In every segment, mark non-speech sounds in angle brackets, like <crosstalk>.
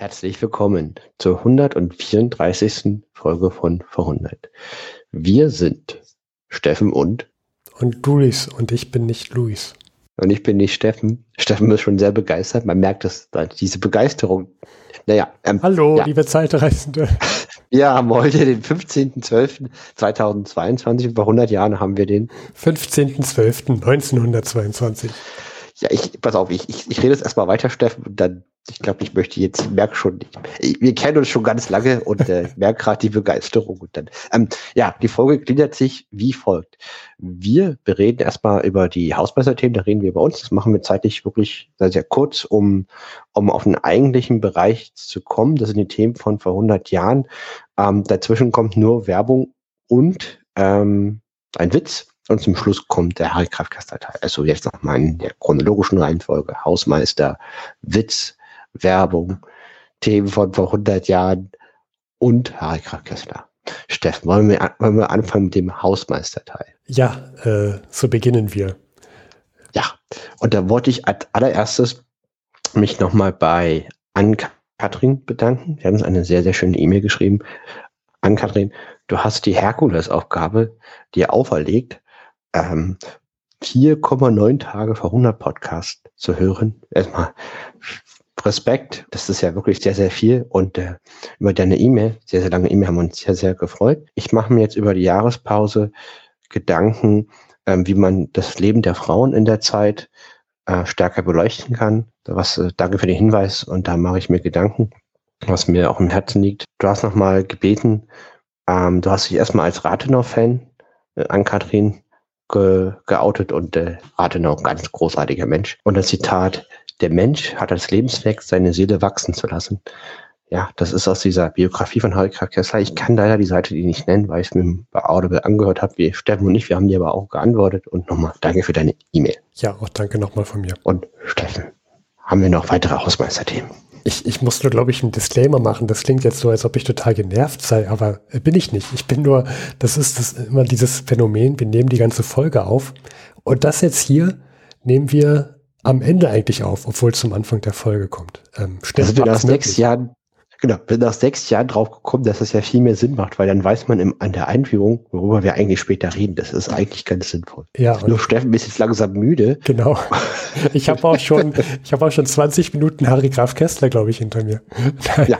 Herzlich willkommen zur 134. Folge von Verhundert. Wir sind Steffen und und Luis und ich bin nicht Luis. Und ich bin nicht Steffen. Steffen ist schon sehr begeistert. Man merkt, dass diese Begeisterung. Naja. Ähm, Hallo, ja. liebe Zeitreisende. <laughs> Wir haben heute den 15.12.2022. Vor 100 Jahren haben wir den 15.12.1922. Ja, ich, pass auf, ich, ich, ich rede jetzt erstmal weiter, Steffen, und dann, ich glaube, ich möchte jetzt, merke schon, ich, wir kennen uns schon ganz lange und äh, merke gerade die Begeisterung. Und dann, ähm, ja, die Folge gliedert sich wie folgt. Wir bereden erstmal über die Hausmeister-Themen, da reden wir über uns. Das machen wir zeitlich wirklich sehr, sehr kurz, um, um auf den eigentlichen Bereich zu kommen. Das sind die Themen von vor 100 Jahren. Ähm, dazwischen kommt nur Werbung und ähm, ein Witz und zum Schluss kommt der Harry Kraftkaster-Teil. Also jetzt nochmal in der chronologischen Reihenfolge. Hausmeister, Witz, Werbung, Themen von vor 100 Jahren und Harry Kraftkaster. Steffen, wollen wir, wollen wir anfangen mit dem Hausmeister-Teil? Ja, äh, so beginnen wir. Ja, und da wollte ich als allererstes mich nochmal bei Ann-Kathrin bedanken. Sie haben uns eine sehr, sehr schöne E-Mail geschrieben. Ann-Kathrin, du hast die Herkulesaufgabe dir auferlegt, ähm, 4,9 Tage vor 100 Podcast zu hören. Erstmal Respekt, das ist ja wirklich sehr, sehr viel und äh, über deine E-Mail, sehr, sehr lange E-Mail haben wir uns sehr, sehr gefreut. Ich mache mir jetzt über die Jahrespause Gedanken, ähm, wie man das Leben der Frauen in der Zeit äh, stärker beleuchten kann. Was, äh, danke für den Hinweis und da mache ich mir Gedanken, was mir auch im Herzen liegt. Du hast nochmal gebeten, ähm, du hast dich erstmal als Rathenau-Fan äh, an Kathrin ge, geoutet und äh, Rathenau, ganz großartiger Mensch. Und das Zitat, der Mensch hat als Lebenswerk seine Seele wachsen zu lassen. Ja, das ist aus dieser Biografie von Harry Kessler. Ich kann leider die Seite die nicht nennen, weil ich es mir bei Audible angehört habe. Wir Steffen und ich, wir haben dir aber auch geantwortet. Und nochmal danke für deine E-Mail. Ja, auch danke nochmal von mir. Und Steffen, haben wir noch weitere Hausmeisterthemen? Ich, ich muss nur, glaube ich, einen Disclaimer machen. Das klingt jetzt so, als ob ich total genervt sei, aber äh, bin ich nicht. Ich bin nur, das ist das, immer dieses Phänomen, wir nehmen die ganze Folge auf. Und das jetzt hier nehmen wir am Ende eigentlich auf, obwohl es zum Anfang der Folge kommt. Ähm, also wir nach sechs Jahren Genau, bin nach sechs Jahren drauf gekommen, dass das ja viel mehr Sinn macht, weil dann weiß man im, an der Einführung, worüber wir eigentlich später reden. Das ist eigentlich ganz sinnvoll. Ja. Nur Steffen ist jetzt langsam müde. Genau. <laughs> Ich habe auch schon, ich habe auch schon 20 Minuten Harry Graf Kessler, glaube ich, hinter mir. Ja.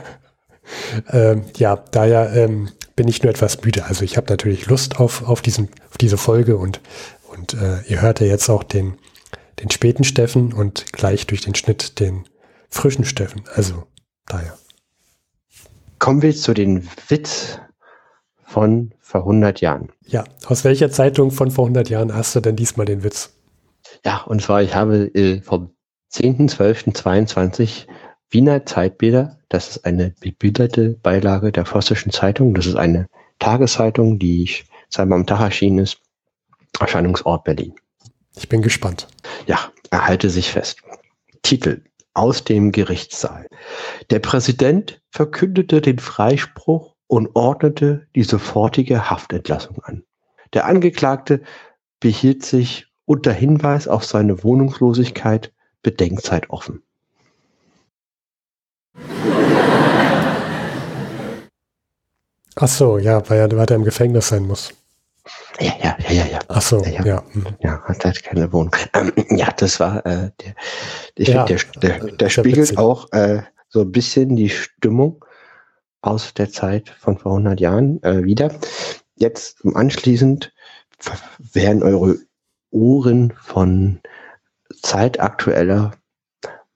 <laughs> ähm, ja, daher ähm, bin ich nur etwas müde. Also ich habe natürlich Lust auf, auf, diesen, auf diese Folge und, und äh, ihr hört ja jetzt auch den, den späten Steffen und gleich durch den Schnitt den frischen Steffen. Also daher. Kommen wir zu den Witz von vor 100 Jahren. Ja, aus welcher Zeitung von vor 100 Jahren hast du denn diesmal den Witz? Ja, und zwar, ich habe äh, vom 10.12.22 Wiener Zeitbilder, das ist eine bebilderte Beilage der Vossischen Zeitung, das ist eine Tageszeitung, die zweimal am Tag erschienen ist, Erscheinungsort Berlin. Ich bin gespannt. Ja, erhalte sich fest. Titel aus dem Gerichtssaal. Der Präsident verkündete den Freispruch und ordnete die sofortige Haftentlassung an. Der Angeklagte behielt sich unter Hinweis auf seine Wohnungslosigkeit Bedenkzeit offen. Ach so, ja, weil er weiter im Gefängnis sein muss. Ja, ja, ja, ja. ja. Ach so, ja. Ja, ja hat halt keine Wohnung. Ähm, ja, das war, äh, der, ich ja, finde, der, der, der spiegelt auch äh, so ein bisschen die Stimmung aus der Zeit von vor 100 Jahren äh, wieder. Jetzt anschließend werden eure Ohren von zeitaktueller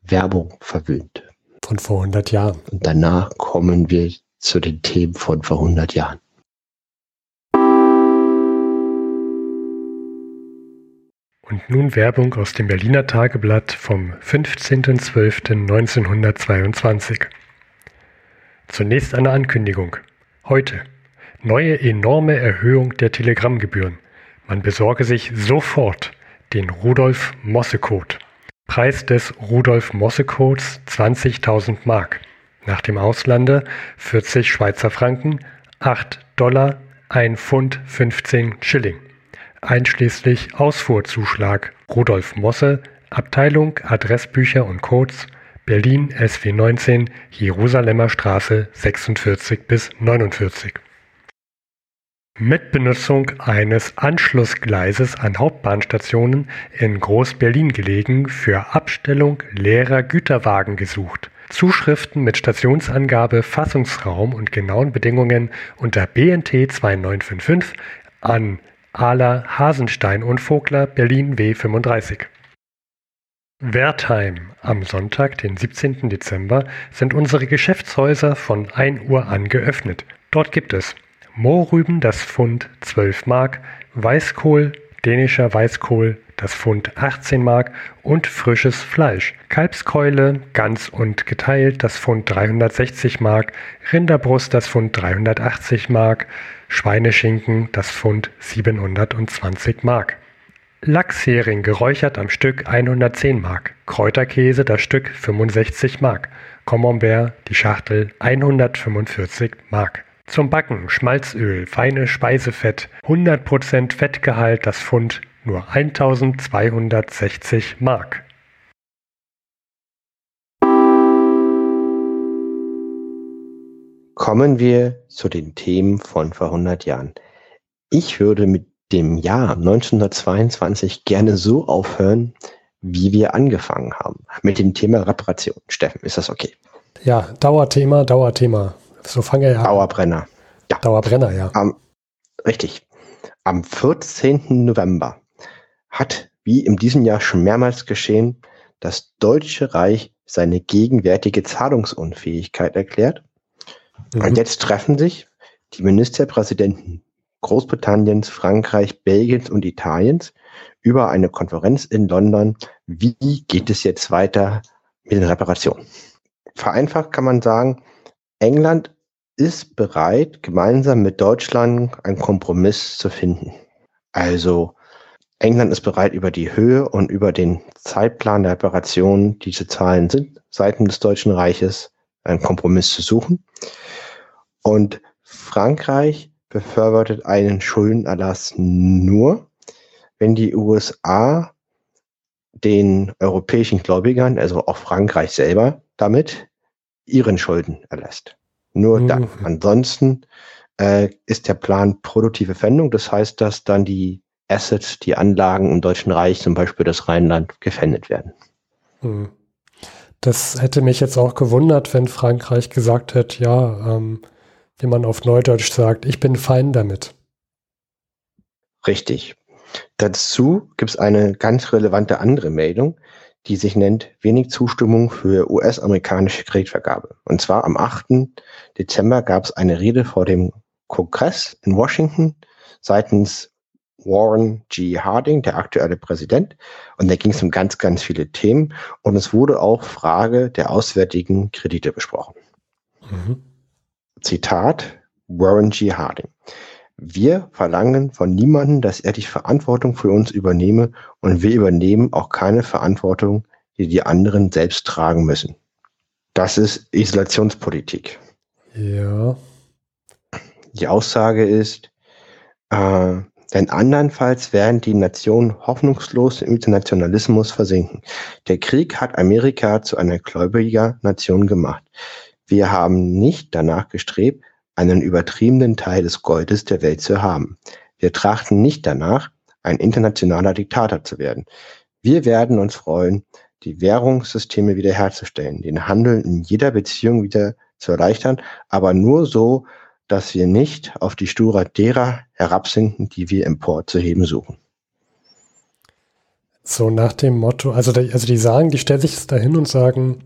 Werbung verwöhnt. Von vor 100 Jahren. Und danach kommen wir zu den Themen von vor 100 Jahren. Und nun Werbung aus dem Berliner Tageblatt vom 15.12.1922. Zunächst eine Ankündigung. Heute. Neue enorme Erhöhung der Telegrammgebühren. Man besorge sich sofort den Rudolf Mosse Code. Preis des Rudolf Mosse Codes 20.000 Mark. Nach dem Auslande 40 Schweizer Franken, 8 Dollar, 1 Pfund 15 Schilling einschließlich Ausfuhrzuschlag Rudolf Mosse, Abteilung Adressbücher und Codes, Berlin SW 19, Jerusalemer Straße 46 bis 49. Mit Benutzung eines Anschlussgleises an Hauptbahnstationen in Groß-Berlin gelegen, für Abstellung leerer Güterwagen gesucht. Zuschriften mit Stationsangabe, Fassungsraum und genauen Bedingungen unter BNT 2955 an Ala Hasenstein und Vogler, Berlin W 35. Wertheim. Am Sonntag, den 17. Dezember, sind unsere Geschäftshäuser von 1 Uhr an geöffnet. Dort gibt es Mohrrüben das Pfund 12 Mark, Weißkohl, dänischer Weißkohl das Pfund 18 Mark und frisches Fleisch. Kalbskeule, ganz und geteilt das Pfund 360 Mark, Rinderbrust das Pfund 380 Mark, Schweineschinken das Pfund 720 Mark. Lachshering geräuchert am Stück 110 Mark, Kräuterkäse das Stück 65 Mark, Camembert die Schachtel 145 Mark. Zum Backen Schmalzöl, feines Speisefett, 100% Fettgehalt das Pfund nur 1260 Mark. Kommen wir zu den Themen von vor 100 Jahren. Ich würde mit dem Jahr 1922 gerne so aufhören, wie wir angefangen haben. Mit dem Thema Reparation. Steffen, ist das okay? Ja, Dauerthema, Dauerthema. So fange ja. Dauerbrenner. Ja. Dauerbrenner, ja. Um, richtig. Am 14. November hat, wie in diesem Jahr schon mehrmals geschehen, das Deutsche Reich seine gegenwärtige Zahlungsunfähigkeit erklärt. Mhm. Und jetzt treffen sich die Ministerpräsidenten Großbritanniens, Frankreich, Belgiens und Italiens über eine Konferenz in London. Wie geht es jetzt weiter mit den Reparationen? Vereinfacht kann man sagen, England ist bereit, gemeinsam mit Deutschland einen Kompromiss zu finden. Also England ist bereit, über die Höhe und über den Zeitplan der Operation, die zu zahlen sind, Seiten des Deutschen Reiches einen Kompromiss zu suchen. Und Frankreich befürwortet einen Schuldenerlass nur, wenn die USA den europäischen Gläubigern, also auch Frankreich selber, damit ihren Schulden erlässt. Nur mhm. dann. Ansonsten äh, ist der Plan produktive Fendung. Das heißt, dass dann die Assets, die Anlagen im Deutschen Reich, zum Beispiel das Rheinland, gefändet werden. Mhm. Das hätte mich jetzt auch gewundert, wenn Frankreich gesagt hätte, ja, ähm, wie man auf Neudeutsch sagt, ich bin fein damit. Richtig. Dazu gibt es eine ganz relevante andere Meldung, die sich nennt Wenig Zustimmung für US-amerikanische Kreditvergabe. Und zwar am 8. Dezember gab es eine Rede vor dem Kongress in Washington seitens Warren G. Harding, der aktuelle Präsident. Und da ging es um ganz, ganz viele Themen. Und es wurde auch Frage der auswärtigen Kredite besprochen. Mhm. Zitat Warren G. Harding. Wir verlangen von niemandem, dass er die Verantwortung für uns übernehme und wir übernehmen auch keine Verantwortung, die die anderen selbst tragen müssen. Das ist Isolationspolitik. Ja. Die Aussage ist, äh, denn andernfalls werden die Nationen hoffnungslos im Internationalismus versinken. Der Krieg hat Amerika zu einer gläubiger Nation gemacht. Wir haben nicht danach gestrebt, einen übertriebenen Teil des Goldes der Welt zu haben. Wir trachten nicht danach, ein internationaler Diktator zu werden. Wir werden uns freuen, die Währungssysteme wiederherzustellen, den Handel in jeder Beziehung wieder zu erleichtern, aber nur so, dass wir nicht auf die Stura derer herabsinken, die wir emporzuheben suchen. So nach dem Motto, also, also die sagen, die stellen sich dahin und sagen,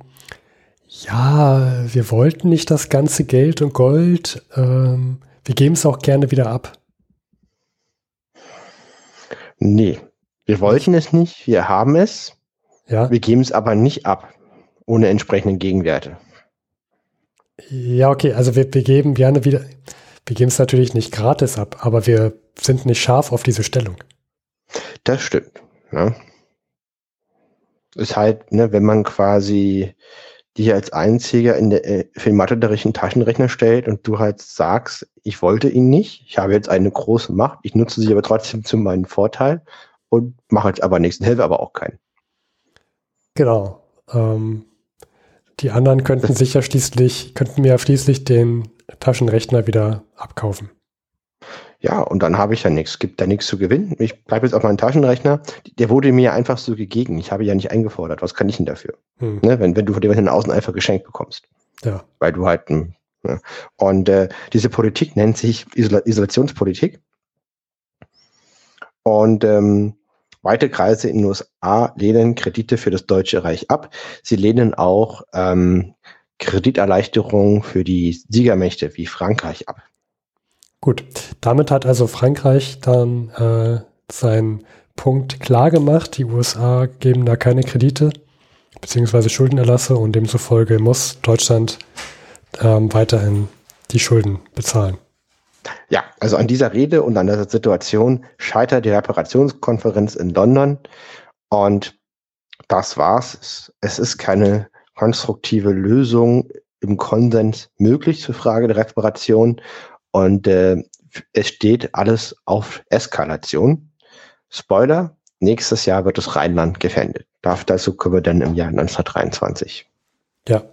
ja, wir wollten nicht das ganze Geld und Gold. Ähm, wir geben es auch gerne wieder ab. Nee, wir wollten es nicht. Wir haben es. Ja. Wir geben es aber nicht ab, ohne entsprechenden Gegenwerte. Ja, okay, also wir, wir geben gerne wieder, wir geben es natürlich nicht gratis ab, aber wir sind nicht scharf auf diese Stellung. Das stimmt. Ja. Ist halt, ne, wenn man quasi dich als einziger in der, äh, für den Matheunterricht einen Taschenrechner stellt und du halt sagst, ich wollte ihn nicht, ich habe jetzt eine große Macht, ich nutze sie aber trotzdem zu meinem Vorteil und mache jetzt aber nichts, helfe aber auch keinen. Genau. Ähm, Die anderen könnten sich ja schließlich, könnten mir ja schließlich den Taschenrechner wieder abkaufen. Ja, und dann habe ich ja nichts, gibt da nichts zu gewinnen. Ich bleibe jetzt auf meinem Taschenrechner. Der wurde mir einfach so gegeben. Ich habe ja nicht eingefordert. Was kann ich denn dafür? Hm. Ne, wenn, wenn du von dem außen einfach geschenkt bekommst. Ja. Weil du halt. Ne? Und äh, diese Politik nennt sich Isola Isolationspolitik. Und ähm, weite Kreise in den USA lehnen Kredite für das Deutsche Reich ab. Sie lehnen auch ähm, Krediterleichterungen für die Siegermächte wie Frankreich ab. Gut, damit hat also Frankreich dann äh, seinen Punkt klar gemacht. Die USA geben da keine Kredite beziehungsweise Schuldenerlasse und demzufolge muss Deutschland ähm, weiterhin die Schulden bezahlen. Ja, also an dieser Rede und an dieser Situation scheitert die Reparationskonferenz in London und das war's. Es ist keine konstruktive Lösung im Konsens möglich zur Frage der Reparation und äh, es steht alles auf Eskalation. Spoiler, nächstes Jahr wird das Rheinland gefändet. Dazu kommen wir dann im Jahr 1923. Ja,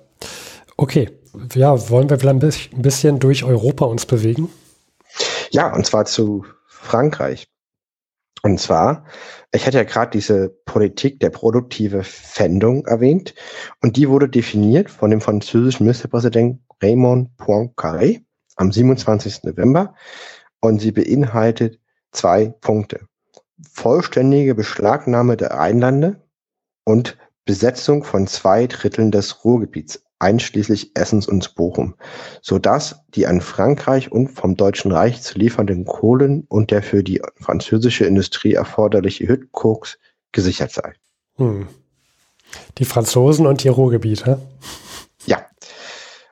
okay. Ja, wollen wir vielleicht ein bisschen durch Europa uns bewegen? Ja, und zwar zu Frankreich. Und zwar, ich hatte ja gerade diese Politik der produktive Fändung erwähnt und die wurde definiert von dem französischen Ministerpräsidenten Raymond Poincaré am 27. November und sie beinhaltet zwei Punkte. Vollständige Beschlagnahme der Einlande und Besetzung von zwei Dritteln des Ruhrgebiets, einschließlich Essens und Bochum, sodass die an Frankreich und vom Deutschen Reich zu liefernden Kohlen und der für die französische Industrie erforderliche Hüttkoks gesichert sei. Hm. Die Franzosen und ihr Ruhrgebiet, hä?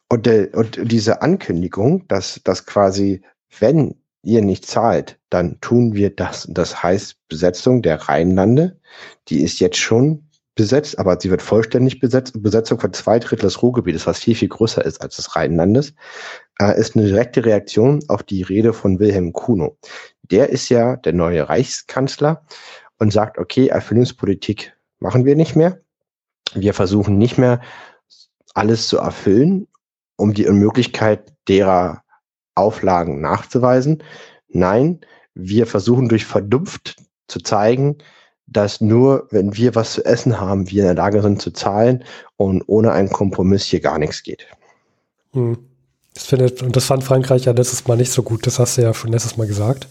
Und, äh, und diese Ankündigung, dass, dass quasi, wenn ihr nicht zahlt, dann tun wir das. Das heißt, Besetzung der Rheinlande, die ist jetzt schon besetzt, aber sie wird vollständig besetzt. Besetzung von zwei Drittel des Ruhrgebietes, was viel, viel größer ist als des Rheinlandes, äh, ist eine direkte Reaktion auf die Rede von Wilhelm Kuno. Der ist ja der neue Reichskanzler und sagt, okay, Erfüllungspolitik machen wir nicht mehr. Wir versuchen nicht mehr alles zu erfüllen um die Unmöglichkeit derer Auflagen nachzuweisen. Nein, wir versuchen durch Vernunft zu zeigen, dass nur, wenn wir was zu essen haben, wir in der Lage sind zu zahlen und ohne einen Kompromiss hier gar nichts geht. Hm. Das findet, und das fand Frankreich ja letztes Mal nicht so gut, das hast du ja schon letztes Mal gesagt.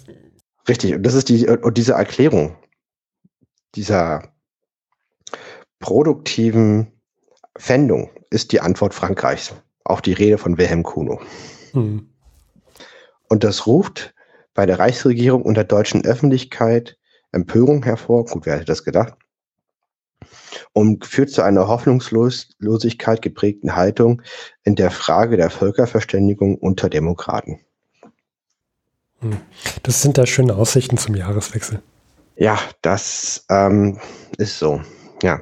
Richtig, und das ist die, und diese Erklärung dieser produktiven Fändung ist die Antwort Frankreichs auf die Rede von Wilhelm Kuno. Hm. Und das ruft bei der Reichsregierung und der deutschen Öffentlichkeit Empörung hervor. Gut, wer hätte das gedacht? Und führt zu einer Hoffnungslosigkeit geprägten Haltung in der Frage der Völkerverständigung unter Demokraten. Hm. Das sind da schöne Aussichten zum Jahreswechsel. Ja, das ähm, ist so. Ja.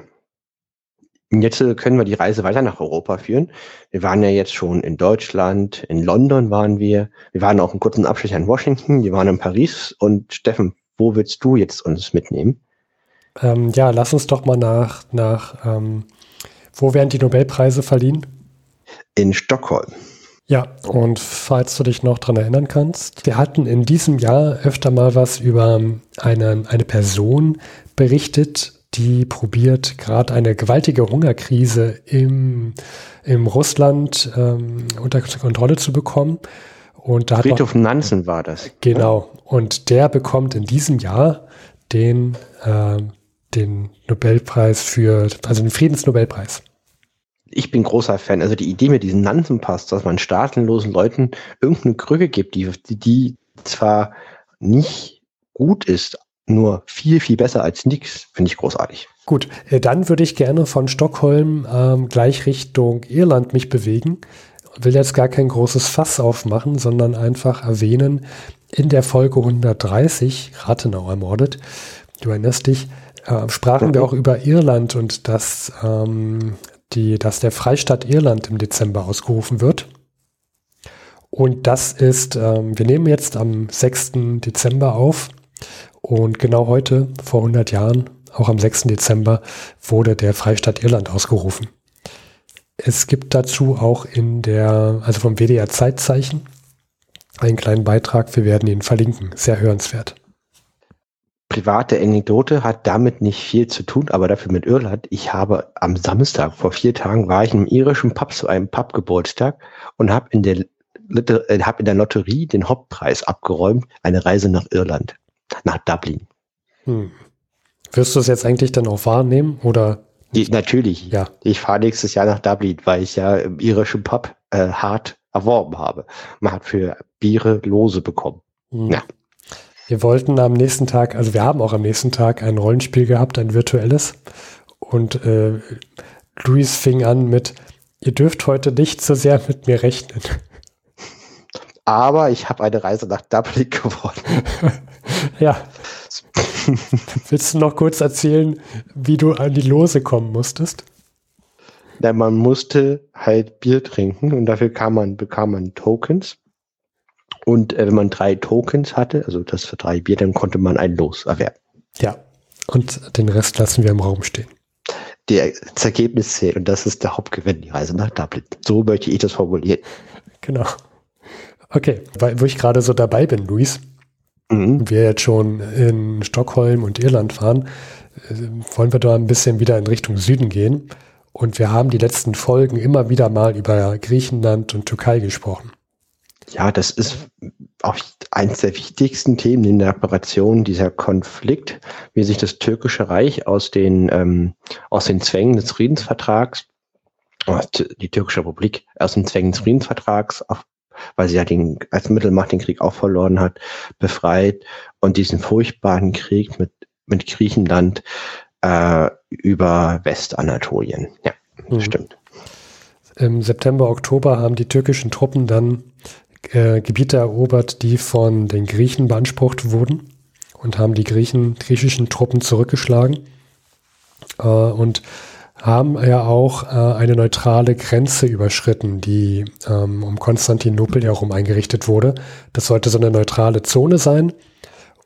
Jetzt äh, können wir die Reise weiter nach Europa führen. Wir waren ja jetzt schon in Deutschland, in London waren wir. Wir waren auch einen kurzen Abschnitt in Washington, wir waren in Paris. Und Steffen, wo willst du jetzt uns mitnehmen? Ähm, ja, lass uns doch mal nach, nach ähm, wo werden die Nobelpreise verliehen? In Stockholm. Ja, und falls du dich noch dran erinnern kannst, wir hatten in diesem Jahr öfter mal was über eine, eine Person berichtet, die probiert gerade eine gewaltige Hungerkrise im, im Russland ähm, unter Kontrolle zu bekommen. Und da Friedhof Nansen war das. Genau. Und der bekommt in diesem Jahr den, äh, den Nobelpreis für, also den Friedensnobelpreis. Ich bin großer Fan. Also die Idee mit diesem Nansen-Pass, dass man staatenlosen Leuten irgendeine Krücke gibt, die, die zwar nicht gut ist, nur viel, viel besser als nichts, finde ich großartig. Gut, äh, dann würde ich gerne von Stockholm ähm, gleich Richtung Irland mich bewegen. Will jetzt gar kein großes Fass aufmachen, sondern einfach erwähnen, in der Folge 130, Rathenau ermordet, du erinnerst dich, äh, sprachen mhm. wir auch über Irland und dass, ähm, die, dass der Freistaat Irland im Dezember ausgerufen wird. Und das ist, ähm, wir nehmen jetzt am 6. Dezember auf und genau heute, vor 100 Jahren, auch am 6. Dezember, wurde der Freistaat Irland ausgerufen. es gibt dazu auch in der, also vom WDR Zeitzeichen, einen kleinen Beitrag. Wir werden ihn verlinken. Sehr hörenswert. Private Anekdote hat damit nicht viel zu tun, aber dafür mit Irland. Ich habe am Samstag vor vier Tagen war ich einem irischen Pub zu einem Pubgeburtstag und habe in der äh, hab in der Lotterie den Hauptpreis abgeräumt, eine Reise nach Irland, nach Dublin. Hm. Wirst du es jetzt eigentlich dann auch wahrnehmen oder? Die, natürlich. Ja. Ich fahre nächstes Jahr nach Dublin, weil ich ja im irischen Pub äh, hart erworben habe. Man hat für Biere Lose bekommen. Hm. Ja. Wir wollten am nächsten Tag, also wir haben auch am nächsten Tag ein Rollenspiel gehabt, ein virtuelles. Und äh, Luis fing an mit, ihr dürft heute nicht so sehr mit mir rechnen. Aber ich habe eine Reise nach Dublin <laughs> gewonnen. <laughs> ja. <laughs> Willst du noch kurz erzählen, wie du an die Lose kommen musstest? Na, man musste halt Bier trinken und dafür kam man, bekam man Tokens. Und äh, wenn man drei Tokens hatte, also das für drei Bier, dann konnte man ein Los erwerben. Ja, und den Rest lassen wir im Raum stehen. Der, das Ergebnis zählt und das ist der Hauptgewinn, die Reise nach Dublin. So möchte ich das formulieren. Genau. Okay, weil, wo ich gerade so dabei bin, Luis, mhm. wir jetzt schon in Stockholm und Irland fahren, äh, wollen wir da ein bisschen wieder in Richtung Süden gehen. Und wir haben die letzten Folgen immer wieder mal über Griechenland und Türkei gesprochen. Ja, das ist auch eines der wichtigsten Themen in der Operation, dieser Konflikt, wie sich das türkische Reich aus den, ähm, aus den Zwängen des Friedensvertrags, die türkische Republik aus den Zwängen des Friedensvertrags, auf, weil sie ja den, als Mittelmacht den Krieg auch verloren hat, befreit und diesen furchtbaren Krieg mit, mit Griechenland äh, über Westanatolien. Ja, mhm. stimmt. Im September, Oktober haben die türkischen Truppen dann äh, Gebiete erobert, die von den Griechen beansprucht wurden und haben die Griechen, griechischen Truppen zurückgeschlagen äh, und haben ja auch äh, eine neutrale Grenze überschritten, die ähm, um Konstantinopel herum eingerichtet wurde. Das sollte so eine neutrale Zone sein.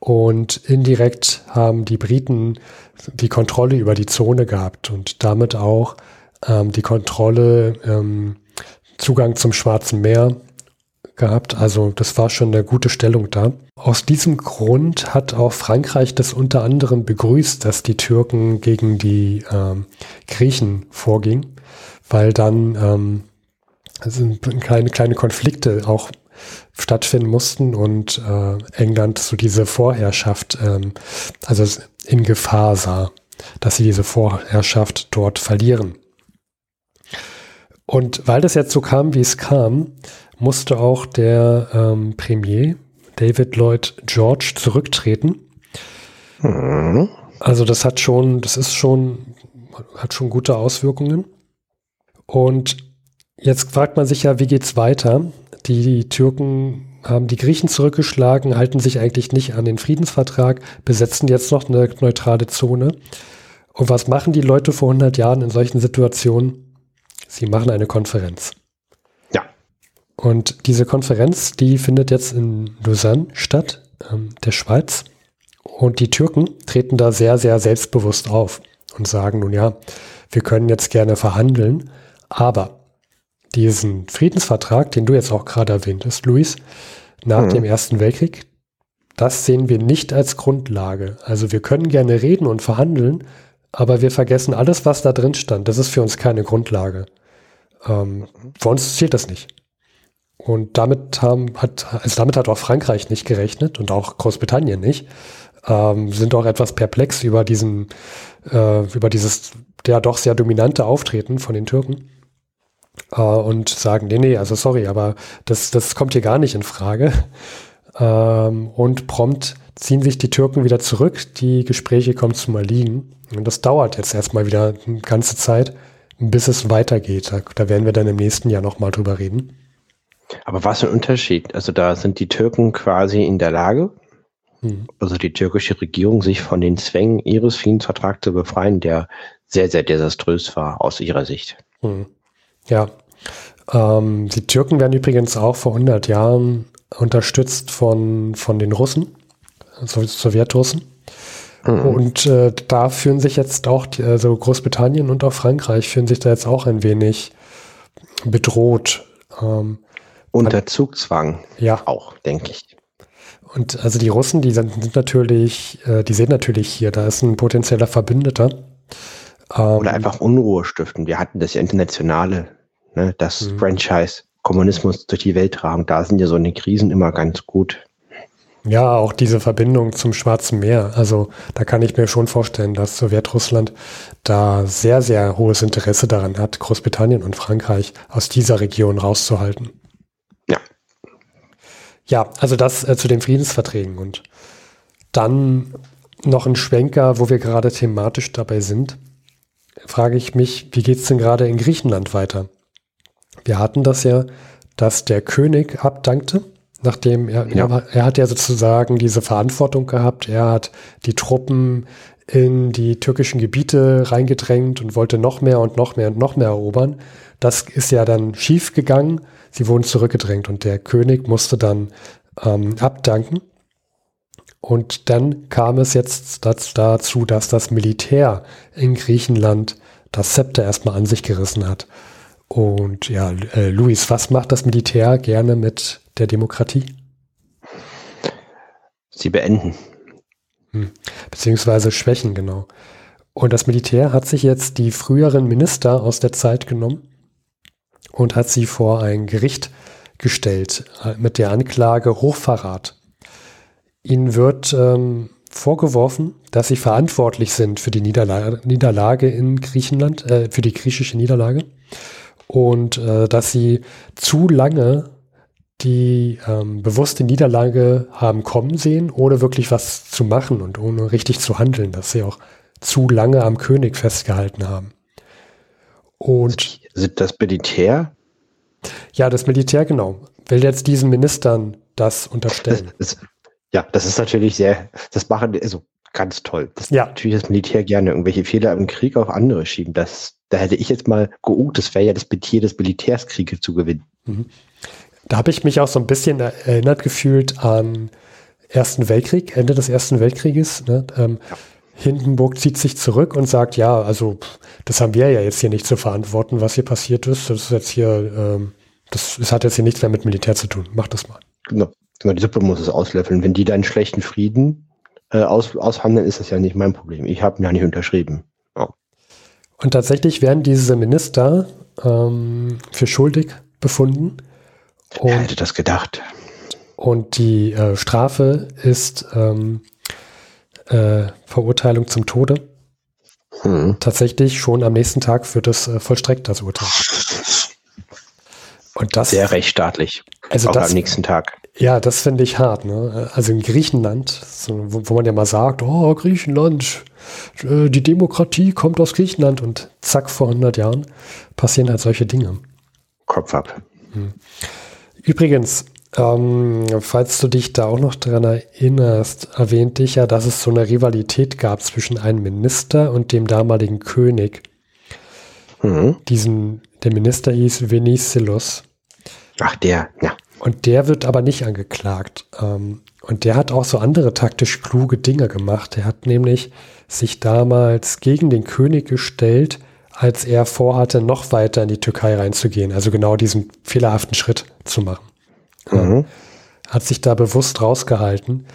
Und indirekt haben die Briten die Kontrolle über die Zone gehabt und damit auch ähm, die Kontrolle, ähm, Zugang zum Schwarzen Meer gehabt. Also das war schon eine gute Stellung da. Aus diesem Grund hat auch Frankreich das unter anderem begrüßt, dass die Türken gegen die ähm, Griechen vorgingen, weil dann ähm, also kleine, kleine Konflikte auch stattfinden mussten und äh, England so diese Vorherrschaft, ähm, also in Gefahr sah, dass sie diese Vorherrschaft dort verlieren. Und weil das jetzt so kam, wie es kam, musste auch der ähm, Premier David Lloyd George zurücktreten. Mhm. Also das hat schon, das ist schon, hat schon gute Auswirkungen. Und jetzt fragt man sich ja, wie geht's weiter? Die, die Türken haben die Griechen zurückgeschlagen, halten sich eigentlich nicht an den Friedensvertrag, besetzen jetzt noch eine neutrale Zone. Und was machen die Leute vor 100 Jahren in solchen Situationen? Sie machen eine Konferenz. Und diese Konferenz, die findet jetzt in Lausanne statt, ähm, der Schweiz. Und die Türken treten da sehr, sehr selbstbewusst auf und sagen nun ja, wir können jetzt gerne verhandeln, aber diesen Friedensvertrag, den du jetzt auch gerade erwähntest, Luis, nach mhm. dem Ersten Weltkrieg, das sehen wir nicht als Grundlage. Also wir können gerne reden und verhandeln, aber wir vergessen alles, was da drin stand. Das ist für uns keine Grundlage. Ähm, für uns zählt das nicht. Und damit haben, hat, also damit hat auch Frankreich nicht gerechnet und auch Großbritannien nicht. Ähm, sind auch etwas perplex über diesen, äh, über dieses ja doch sehr dominante Auftreten von den Türken. Äh, und sagen, nee, nee, also sorry, aber das, das kommt hier gar nicht in Frage. Ähm, und prompt ziehen sich die Türken wieder zurück. Die Gespräche kommen zum Erliegen. Und das dauert jetzt erstmal wieder eine ganze Zeit, bis es weitergeht. Da, da werden wir dann im nächsten Jahr nochmal drüber reden. Aber was ein Unterschied? Also da sind die Türken quasi in der Lage, hm. also die türkische Regierung, sich von den Zwängen ihres Friedensvertrags zu befreien, der sehr, sehr desaströs war aus ihrer Sicht. Hm. Ja. Ähm, die Türken werden übrigens auch vor 100 Jahren unterstützt von, von den Russen, also Sowjetrussen. Mhm. Und äh, da führen sich jetzt auch, die, also Großbritannien und auch Frankreich führen sich da jetzt auch ein wenig bedroht. Ähm, Unter Zugzwang ja. auch, denke ich. Und also die Russen, die sind, sind natürlich, äh, die sehen natürlich hier, da ist ein potenzieller Verbündeter. Ähm, Oder einfach Unruhe stiften. Wir hatten das ja internationale, ne, das mhm. Franchise Kommunismus durch die Welt tragen. Da sind ja so eine Krisen immer ganz gut. Ja, auch diese Verbindung zum Schwarzen Meer. Also da kann ich mir schon vorstellen, dass Sowjetrussland da sehr, sehr hohes Interesse daran hat, Großbritannien und Frankreich aus dieser Region rauszuhalten. Ja. Also das äh, zu den Friedensverträgen und dann noch ein Schwenker, wo wir gerade thematisch dabei sind, frage ich mich, wie geht es denn gerade in Griechenland weiter? Wir hatten das ja, dass der König abdankte nachdem er, ja. er, er hat ja sozusagen diese Verantwortung gehabt. Er hat die Truppen in die türkischen Gebiete reingedrängt und wollte noch mehr und noch mehr und noch mehr erobern. Das ist ja dann schief gegangen. Sie wurden zurückgedrängt und der König musste dann ähm, abdanken. Und dann kam es jetzt dazu, dass das Militär in Griechenland das Zepter erstmal an sich gerissen hat. Und ja, äh, Luis, was macht das Militär gerne mit der Demokratie? Sie beenden. Hm. Beziehungsweise schwächen, genau. Und das Militär hat sich jetzt die früheren Minister aus der Zeit genommen und hat sie vor ein Gericht gestellt äh, mit der Anklage Hochverrat. Ihnen wird ähm, vorgeworfen, dass sie verantwortlich sind für die Niederlage, Niederlage in Griechenland, äh, für die griechische Niederlage und äh, dass sie zu lange die ähm, bewusste Niederlage haben kommen sehen, ohne wirklich was zu machen und ohne richtig zu handeln, dass sie auch zu lange am König festgehalten haben. Und sind das Militär? Ja, das Militär, genau. Will jetzt diesen Ministern das unterstellen. Das, <laughs> das, ja, das ist natürlich sehr, das machen, also ganz toll. Das ja. natürlich das Militär gerne irgendwelche Fehler im Krieg auf andere schieben. Das, da hätte ich jetzt mal geungt, das wäre ja das Metier des Militärs, Kriege zu gewinnen. Mhm. Da habe ich mich auch so ein bisschen erinnert gefühlt an Ersten Weltkrieg, Ende des Ersten Weltkrieges. Ne? Ähm, ja. Hindenburg zieht sich zurück und sagt, ja, also das haben wir ja jetzt hier nicht zu verantworten, was hier passiert ist. Das ist jetzt hier, ähm, das, das hat jetzt hier nichts mehr mit Militär zu tun. Mach das mal. Genau, genau die Suppe muss es auslöffeln. Wenn die dann schlechten Frieden äh, aus, aushandeln, ist das ja nicht mein Problem. Ich habe ihn ja nicht unterschrieben. Ja. Und tatsächlich werden diese Minister ähm, für schuldig befunden und, Wer hätte das gedacht? Und die äh, Strafe ist ähm, äh, Verurteilung zum Tode. Hm. Tatsächlich schon am nächsten Tag wird es äh, vollstreckt, das Urteil. Und das, Sehr rechtsstaatlich. Also auch das, am nächsten Tag. Ja, das finde ich hart. Ne? Also in Griechenland, so, wo, wo, man ja mal sagt, oh, Griechenland, äh, die Demokratie kommt aus Griechenland und zack, vor 100 Jahren passieren halt solche Dinge. Kopf ab. Hm. Übrigens, ähm, falls du dich da auch noch dran erinnerst, erwähnte ich ja, dass es so eine Rivalität gab zwischen einem Minister und dem damaligen König. Mhm. Diesen, der Minister hieß Venizelos. Ach, der, ja. Und der wird aber nicht angeklagt. Ähm, und der hat auch so andere taktisch kluge Dinge gemacht. Er hat nämlich sich damals gegen den König gestellt als er vorhatte, noch weiter in die Türkei reinzugehen, also genau diesen fehlerhaften Schritt zu machen. Mhm. Hat sich da bewusst rausgehalten.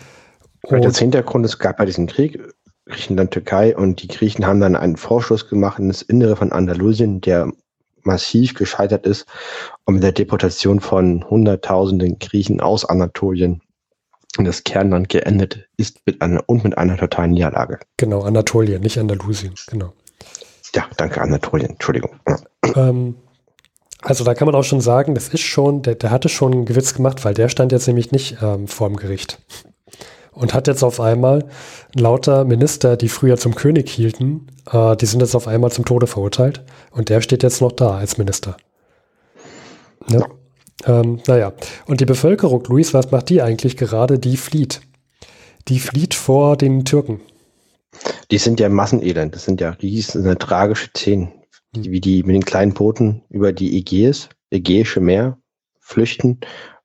Und das Hintergrund, es gab ja diesen Krieg, Griechenland, Türkei, und die Griechen haben dann einen Vorschuss gemacht in das Innere von Andalusien, der massiv gescheitert ist und mit der Deportation von Hunderttausenden Griechen aus Anatolien in das Kernland geendet ist mit einer, und mit einer totalen Niederlage. Genau, Anatolien, nicht Andalusien, genau. Ja, danke Anatolien, Entschuldigung. Ähm, also da kann man auch schon sagen, das ist schon, der, der hatte schon einen Gewitz gemacht, weil der stand jetzt nämlich nicht ähm, vor dem Gericht. Und hat jetzt auf einmal lauter Minister, die früher zum König hielten, äh, die sind jetzt auf einmal zum Tode verurteilt. Und der steht jetzt noch da als Minister. Ne? Ja. Ähm, naja, und die Bevölkerung, Luis, was macht die eigentlich gerade? Die flieht. Die flieht vor den Türken. Die sind ja Massenelend. Das sind ja riesige tragische Szenen, wie die mit den kleinen Booten über die Ägäis, Ägäische Meer flüchten.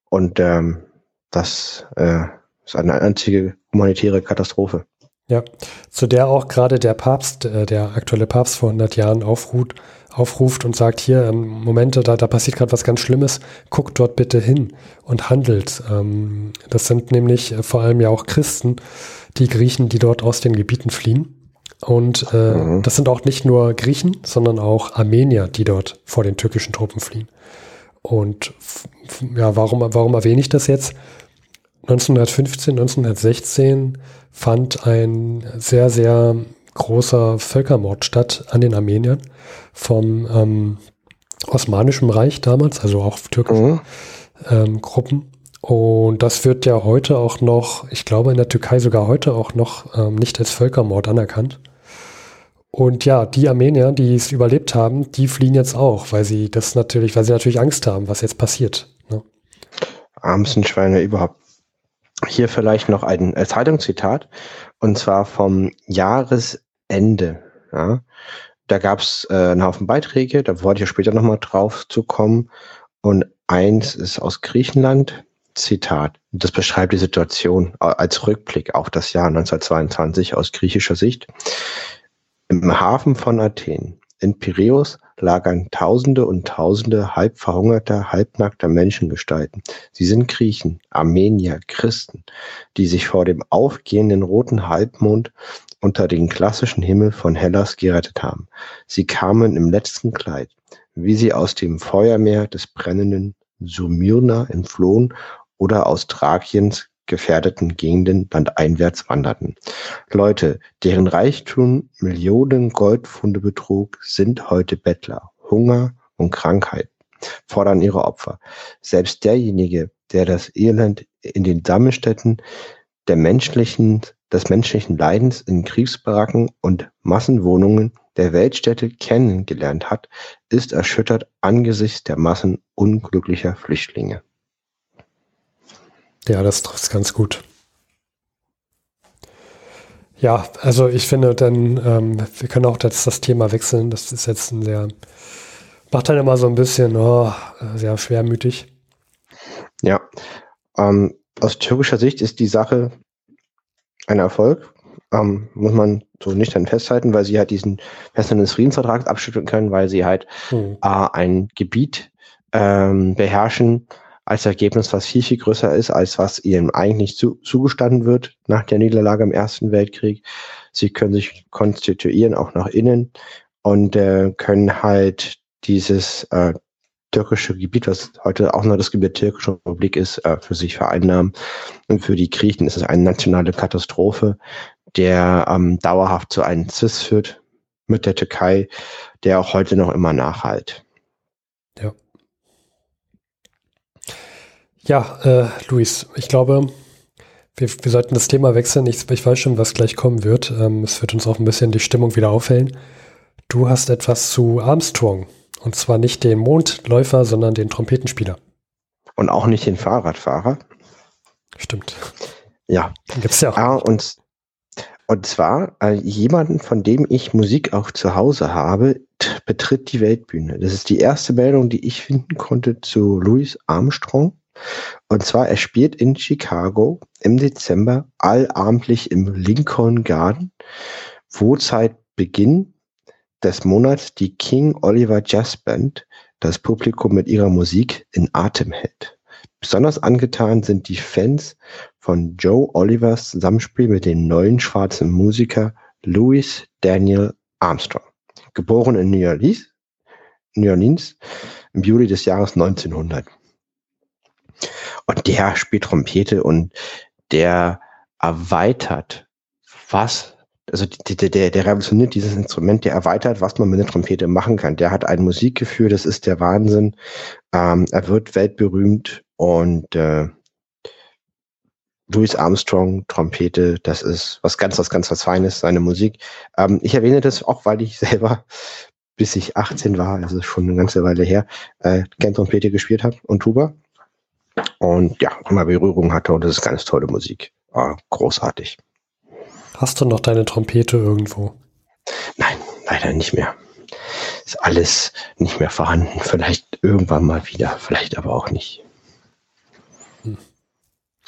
Und ähm, das äh, ist eine einzige humanitäre Katastrophe. Ja, zu der auch gerade der Papst, äh, der aktuelle Papst vor 100 Jahren aufruht, aufruft und sagt, hier, ähm, Momente, da, da passiert gerade was ganz Schlimmes, guckt dort bitte hin und handelt. Ähm, das sind nämlich äh, vor allem ja auch Christen, die Griechen, die dort aus den Gebieten fliehen. Und äh, mhm. das sind auch nicht nur Griechen, sondern auch Armenier, die dort vor den türkischen Truppen fliehen. Und ja, warum, warum erwähne ich das jetzt? 1915, 1916 fand ein sehr, sehr großer Völkermord statt an den Armeniern vom ähm, Osmanischen Reich damals, also auch türkischen mhm. ähm, Gruppen. Und das wird ja heute auch noch, ich glaube in der Türkei sogar heute auch noch ähm, nicht als Völkermord anerkannt. Und ja, die Armenier, die es überlebt haben, die fliehen jetzt auch, weil sie das natürlich, weil sie natürlich Angst haben, was jetzt passiert. Ne? Armsten Schweine überhaupt. Hier vielleicht noch ein Zeitungszitat, und zwar vom Jahresende. Ja. Da gab es äh, einen Haufen Beiträge, da wollte ich ja später nochmal drauf zu kommen. Und eins ist aus Griechenland, Zitat. Das beschreibt die Situation als Rückblick auf das Jahr 1922 aus griechischer Sicht. Im Hafen von Athen in Piräus lagern Tausende und Tausende halb verhungerter, halbnackter Menschengestalten. Sie sind Griechen, Armenier, Christen, die sich vor dem aufgehenden roten Halbmond unter den klassischen Himmel von Hellas gerettet haben. Sie kamen im letzten Kleid, wie sie aus dem Feuermeer des brennenden Sumyrna entflohen oder aus Thrakiens gefährdeten Gegenden landeinwärts wanderten. Leute, deren Reichtum Millionen Goldfunde betrug, sind heute Bettler. Hunger und Krankheit fordern ihre Opfer. Selbst derjenige, der das Elend in den Sammelstätten der menschlichen, des menschlichen Leidens in Kriegsbaracken und Massenwohnungen der Weltstädte kennengelernt hat, ist erschüttert angesichts der Massen unglücklicher Flüchtlinge. Ja, das trifft ganz gut. Ja, also ich finde, dann ähm, wir können auch das, das Thema wechseln. Das ist jetzt ein sehr macht dann immer so ein bisschen oh, sehr schwermütig. Ja, ähm, aus türkischer Sicht ist die Sache ein Erfolg. Ähm, muss man so nicht dann festhalten, weil sie halt diesen festenden Friedensvertrag abschütteln können, weil sie halt hm. äh, ein Gebiet ähm, beherrschen, als Ergebnis, was viel, viel größer ist, als was ihnen eigentlich zu, zugestanden wird nach der Niederlage im Ersten Weltkrieg. Sie können sich konstituieren, auch nach innen, und äh, können halt dieses äh, türkische Gebiet, was heute auch noch das Gebiet der türkischen Republik ist, äh, für sich vereinnahmen. Und für die Griechen ist es eine nationale Katastrophe, der ähm, dauerhaft zu einem Zwist führt mit der Türkei, der auch heute noch immer nachhalt. Ja. Ja, äh, Luis, ich glaube, wir, wir sollten das Thema wechseln. Ich, ich weiß schon, was gleich kommen wird. Ähm, es wird uns auch ein bisschen die Stimmung wieder aufhellen. Du hast etwas zu Armstrong. Und zwar nicht den Mondläufer, sondern den Trompetenspieler. Und auch nicht den Fahrradfahrer. Stimmt. Ja. Den gibt's ja auch. Ah, und, und zwar äh, jemanden, von dem ich Musik auch zu Hause habe, betritt die Weltbühne. Das ist die erste Meldung, die ich finden konnte zu Louis Armstrong. Und zwar, er spielt in Chicago im Dezember allabendlich im Lincoln Garden, wo seit Beginn des Monats die King Oliver Jazz Band das Publikum mit ihrer Musik in Atem hält. Besonders angetan sind die Fans von Joe Olivers Zusammenspiel mit dem neuen schwarzen Musiker Louis Daniel Armstrong. Geboren in New Orleans, New Orleans im Juli des Jahres 1900. Und der spielt Trompete und der erweitert, was, also der, der, der revolutioniert dieses Instrument, der erweitert, was man mit der Trompete machen kann. Der hat ein Musikgefühl, das ist der Wahnsinn. Ähm, er wird weltberühmt und äh, Louis Armstrong, Trompete, das ist was ganz, was ganz was Feines, seine Musik. Ähm, ich erwähne das auch, weil ich <laughs> selber, bis ich 18 war, also schon eine ganze Weile her, äh, gern Trompete gespielt habe und Tuba und ja, immer Berührung hatte und das ist ganz tolle Musik. War großartig. Hast du noch deine Trompete irgendwo? Nein, leider nicht mehr. Ist alles nicht mehr vorhanden. Vielleicht irgendwann mal wieder, vielleicht aber auch nicht. Hm.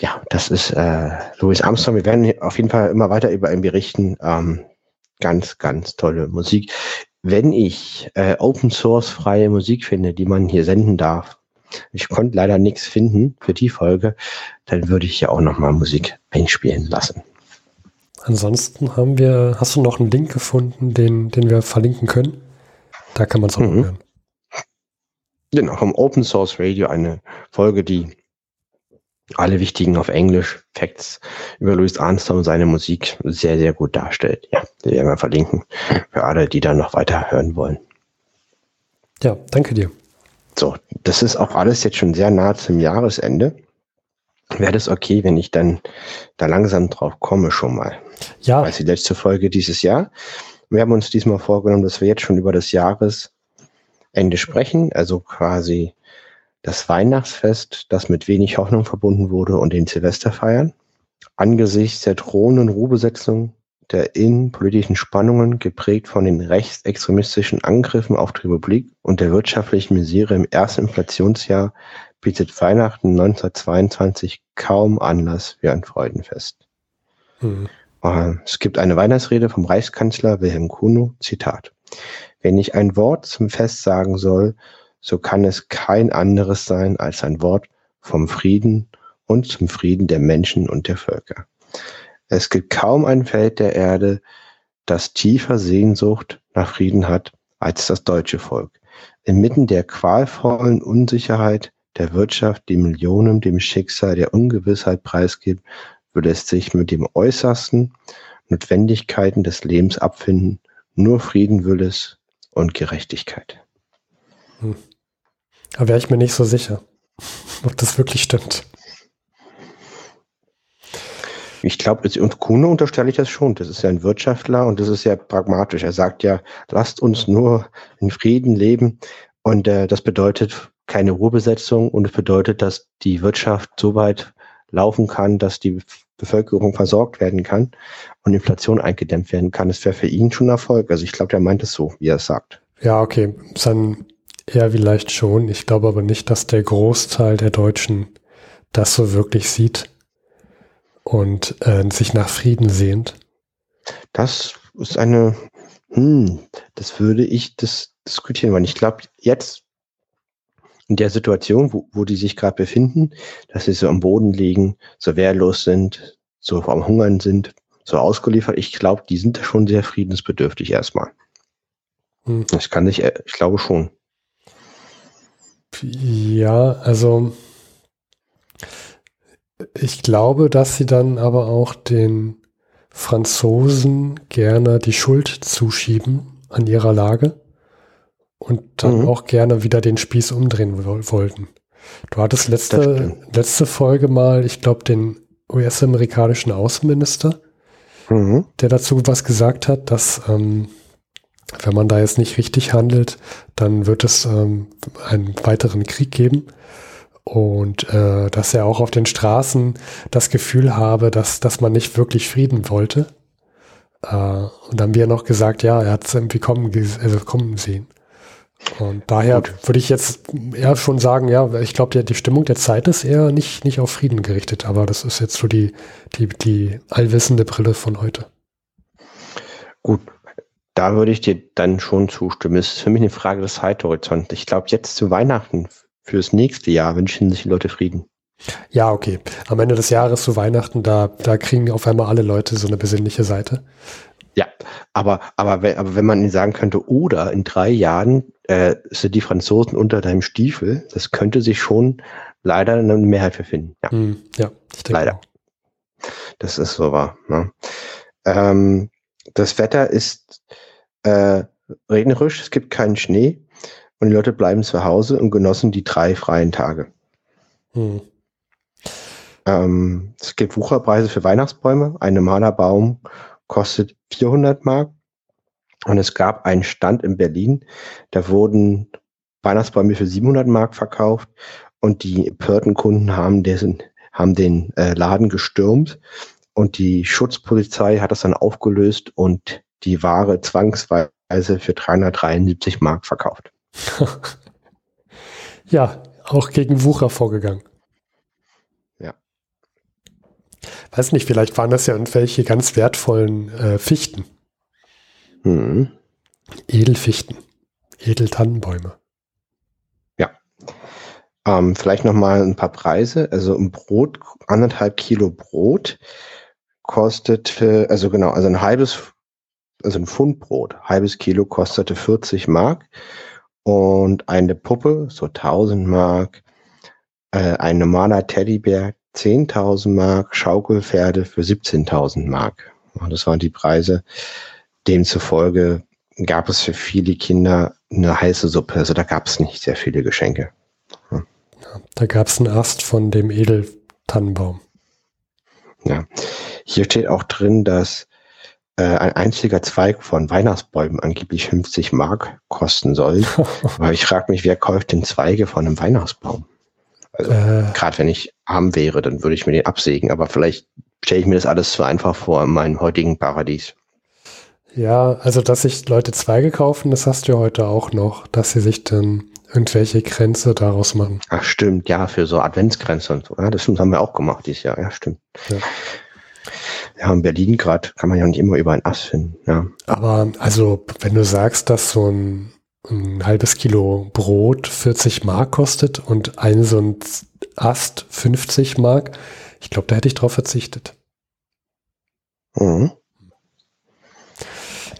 Ja, das ist äh, Louis Armstrong. Wir werden auf jeden Fall immer weiter über ihn berichten. Ähm, ganz, ganz tolle Musik. wenn ich äh, Open Source freie Musik finde, die man hier senden darf, ich konnte leider nichts finden für die Folge, dann würde ich ja auch nochmal Musik einspielen lassen. Ansonsten haben wir, hast du noch einen Link gefunden, den, den wir verlinken können? Da kann man es auch mhm. hören. Genau, vom Open Source Radio eine Folge, die alle wichtigen auf Englisch Facts über Louis Armstrong und seine Musik sehr, sehr gut darstellt. Ja, die werden wir verlinken für alle, die da noch weiter hören wollen. Ja, danke dir. So, das ist auch alles jetzt schon sehr nah zum Jahresende. Wäre das okay, wenn ich dann da langsam drauf komme schon mal? Ja. Weil die letzte Folge dieses Jahr. Wir haben uns diesmal vorgenommen, dass wir jetzt schon über das Jahresende sprechen, also quasi das Weihnachtsfest, das mit wenig Hoffnung verbunden wurde, und den Silvester feiern. Angesichts der drohenden Ruhebesetzung, der innenpolitischen Spannungen, geprägt von den rechtsextremistischen Angriffen auf die Republik und der wirtschaftlichen Misere im ersten Inflationsjahr, bietet Weihnachten 1922 kaum Anlass für ein Freudenfest. Mhm. Es gibt eine Weihnachtsrede vom Reichskanzler Wilhelm Kuno, Zitat. Wenn ich ein Wort zum Fest sagen soll, so kann es kein anderes sein als ein Wort vom Frieden und zum Frieden der Menschen und der Völker. Es gibt kaum ein Feld der Erde, das tiefer Sehnsucht nach Frieden hat als das deutsche Volk. Inmitten der qualvollen Unsicherheit der Wirtschaft, die Millionen dem Schicksal der Ungewissheit preisgibt, würde es sich mit dem äußersten Notwendigkeiten des Lebens abfinden. Nur Frieden will es und Gerechtigkeit. Hm. Da wäre ich mir nicht so sicher, ob das wirklich stimmt. Ich glaube, und Kuhne unterstelle ich das schon. Das ist ja ein Wirtschaftler und das ist ja pragmatisch. Er sagt ja, lasst uns nur in Frieden leben. Und äh, das bedeutet keine Ruhebesetzung und es bedeutet, dass die Wirtschaft so weit laufen kann, dass die Bevölkerung versorgt werden kann und Inflation eingedämmt werden kann. Das wäre für ihn schon Erfolg. Also ich glaube, der meint es so, wie er es sagt. Ja, okay. Dann ja, vielleicht schon. Ich glaube aber nicht, dass der Großteil der Deutschen das so wirklich sieht und äh, sich nach Frieden sehnt. Das ist eine, hm, das würde ich das diskutieren, weil ich glaube, jetzt in der Situation, wo, wo die sich gerade befinden, dass sie so am Boden liegen, so wehrlos sind, so am Hungern sind, so ausgeliefert, ich glaube, die sind schon sehr friedensbedürftig erstmal. Hm. Das kann ich, ich glaube schon. Ja, also ich glaube, dass sie dann aber auch den Franzosen gerne die Schuld zuschieben an ihrer Lage und dann mhm. auch gerne wieder den Spieß umdrehen wollten. Du hattest letzte, letzte Folge mal, ich glaube, den US-amerikanischen Außenminister, mhm. der dazu was gesagt hat, dass ähm, wenn man da jetzt nicht richtig handelt, dann wird es ähm, einen weiteren Krieg geben. Und äh, dass er auch auf den Straßen das Gefühl habe, dass, dass man nicht wirklich Frieden wollte. Äh, und dann haben wir noch gesagt, ja, er hat es irgendwie kommen, also kommen sehen. Und daher Gut. würde ich jetzt eher schon sagen, ja, ich glaube, die Stimmung der Zeit ist eher nicht, nicht auf Frieden gerichtet, aber das ist jetzt so die, die, die allwissende Brille von heute. Gut, da würde ich dir dann schon zustimmen. Es ist für mich eine Frage des Zeithorizonts. Ich glaube, jetzt zu Weihnachten fürs nächste Jahr wünschen sich die Leute Frieden. Ja, okay. Am Ende des Jahres zu Weihnachten, da, da kriegen auf einmal alle Leute so eine besinnliche Seite. Ja, aber, aber, wenn, aber wenn man ihnen sagen könnte, oder in drei Jahren äh, sind die Franzosen unter deinem Stiefel, das könnte sich schon leider eine Mehrheit für finden. Ja, mm, ja ich denke leider. Auch. Das ist so wahr. Ne? Ähm, das Wetter ist äh, regnerisch, es gibt keinen Schnee und die Leute bleiben zu Hause und genossen die drei freien Tage. Hm. Ähm, es gibt Wucherpreise für Weihnachtsbäume. Ein normaler Baum kostet 400 Mark. Und es gab einen Stand in Berlin, da wurden Weihnachtsbäume für 700 Mark verkauft und die empörten Kunden haben, dessen, haben den äh, Laden gestürmt und die Schutzpolizei hat das dann aufgelöst und die Ware zwangsweise für 373 Mark verkauft. <laughs> ja, auch gegen Wucher vorgegangen. Ja. Weiß nicht, vielleicht waren das ja irgendwelche ganz wertvollen äh, Fichten. Mhm. Edelfichten, Edeltannenbäume. Ja. Ähm, vielleicht noch mal ein paar Preise. Also ein Brot, anderthalb Kilo Brot kostete, also genau, also ein halbes, also ein Pfund Brot, halbes Kilo kostete 40 Mark und eine Puppe, so 1000 Mark, äh, ein normaler Teddybär 10.000 Mark, Schaukelpferde für 17.000 Mark. Das waren die Preise. Demzufolge gab es für viele Kinder eine heiße Suppe. Also da gab es nicht sehr viele Geschenke. Ja, da gab es einen Ast von dem Edeltannenbaum. Ja, hier steht auch drin, dass ein einziger Zweig von Weihnachtsbäumen angeblich 50 Mark kosten soll. <laughs> Aber ich frage mich, wer kauft denn Zweige von einem Weihnachtsbaum? Also äh, gerade wenn ich arm wäre, dann würde ich mir den absägen. Aber vielleicht stelle ich mir das alles zu einfach vor in meinem heutigen Paradies. Ja, also dass sich Leute Zweige kaufen, das hast du ja heute auch noch, dass sie sich dann irgendwelche Grenze daraus machen. Ach stimmt, ja, für so Adventsgrenze und so. Ja, das haben wir auch gemacht dieses Jahr, ja, stimmt. Ja. Ja, in Berlin gerade kann man ja nicht immer über ein Ass finden. Ja. Aber also, wenn du sagst, dass so ein, ein halbes Kilo Brot 40 Mark kostet und ein so ein Ast 50 Mark, ich glaube, da hätte ich drauf verzichtet. Mhm.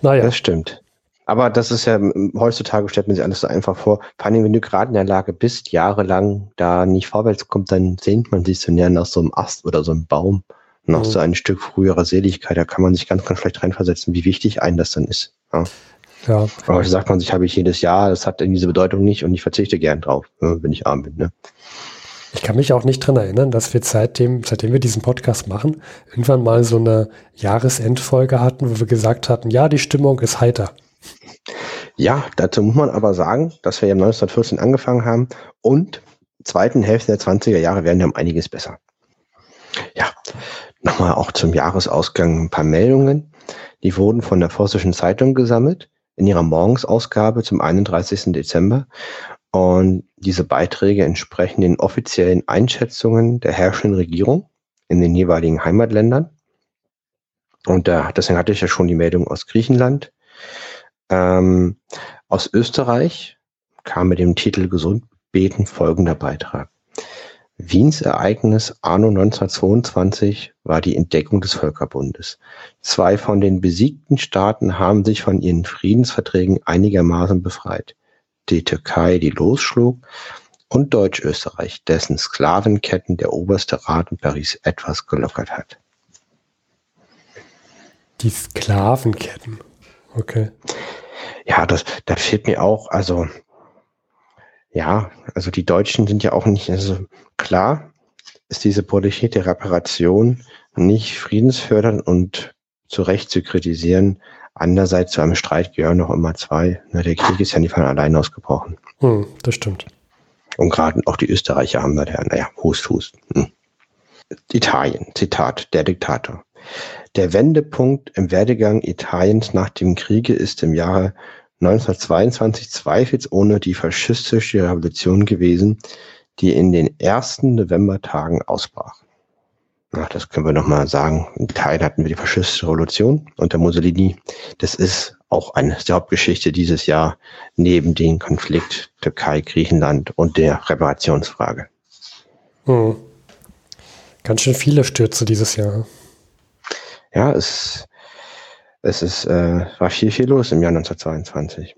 Naja. Das stimmt. Aber das ist ja, heutzutage stellt man sich alles so einfach vor. Vor allem, wenn du gerade in der Lage bist, jahrelang da nicht vorwärts kommt, dann sehnt man sich so näher nach so einem Ast oder so einem Baum noch mhm. so ein Stück früherer Seligkeit. Da kann man sich ganz, ganz schlecht reinversetzen, wie wichtig einem das dann ist. Ja. ja. Aber sagt man sich, habe ich jedes Jahr, das hat diese Bedeutung nicht und ich verzichte gern drauf, wenn ich arm bin. Ne? Ich kann mich auch nicht dran erinnern, dass wir seitdem, seitdem wir diesen Podcast machen, irgendwann mal so eine Jahresendfolge hatten, wo wir gesagt hatten, ja, die Stimmung ist heiter. Ja, dazu muss man aber sagen, dass wir ja 1914 angefangen haben und zweiten Hälfte der 20er Jahre werden wir um einiges besser. Ja, nochmal auch zum Jahresausgang ein paar Meldungen. Die wurden von der Forstischen Zeitung gesammelt in ihrer Morgensausgabe zum 31. Dezember. Und diese Beiträge entsprechen den offiziellen Einschätzungen der herrschenden Regierung in den jeweiligen Heimatländern. Und da, deswegen hatte ich ja schon die Meldung aus Griechenland. Ähm, aus Österreich kam mit dem Titel Gesund beten folgender Beitrag. Wiens Ereignis anno 1922 war die Entdeckung des Völkerbundes. Zwei von den besiegten Staaten haben sich von ihren Friedensverträgen einigermaßen befreit. Die Türkei, die losschlug, und Deutschösterreich, dessen Sklavenketten der oberste Rat in Paris etwas gelockert hat. Die Sklavenketten, okay. Ja, das, da fehlt mir auch, also ja, also die Deutschen sind ja auch nicht, also klar ist diese Politik der Reparation nicht friedensfördernd und zu Recht zu kritisieren. Andererseits zu einem Streit gehören noch immer zwei. Ne, der Krieg ist ja nicht von allein ausgebrochen. Hm, das stimmt. Und gerade auch die Österreicher haben da, der, naja, Hust, Hust. Hm. Italien, Zitat, der Diktator. Der Wendepunkt im Werdegang Italiens nach dem Kriege ist im Jahre 1922 zweifelsohne die faschistische Revolution gewesen, die in den ersten Novembertagen ausbrach. Ach, das können wir nochmal sagen. In Italien hatten wir die faschistische Revolution unter Mussolini. Das ist auch eine der Hauptgeschichte dieses Jahr neben dem Konflikt Türkei, Griechenland und der Reparationsfrage. Hm. Ganz schön viele Stürze dieses Jahr. Ja, es es ist, äh, war viel, viel los im Jahr 1922.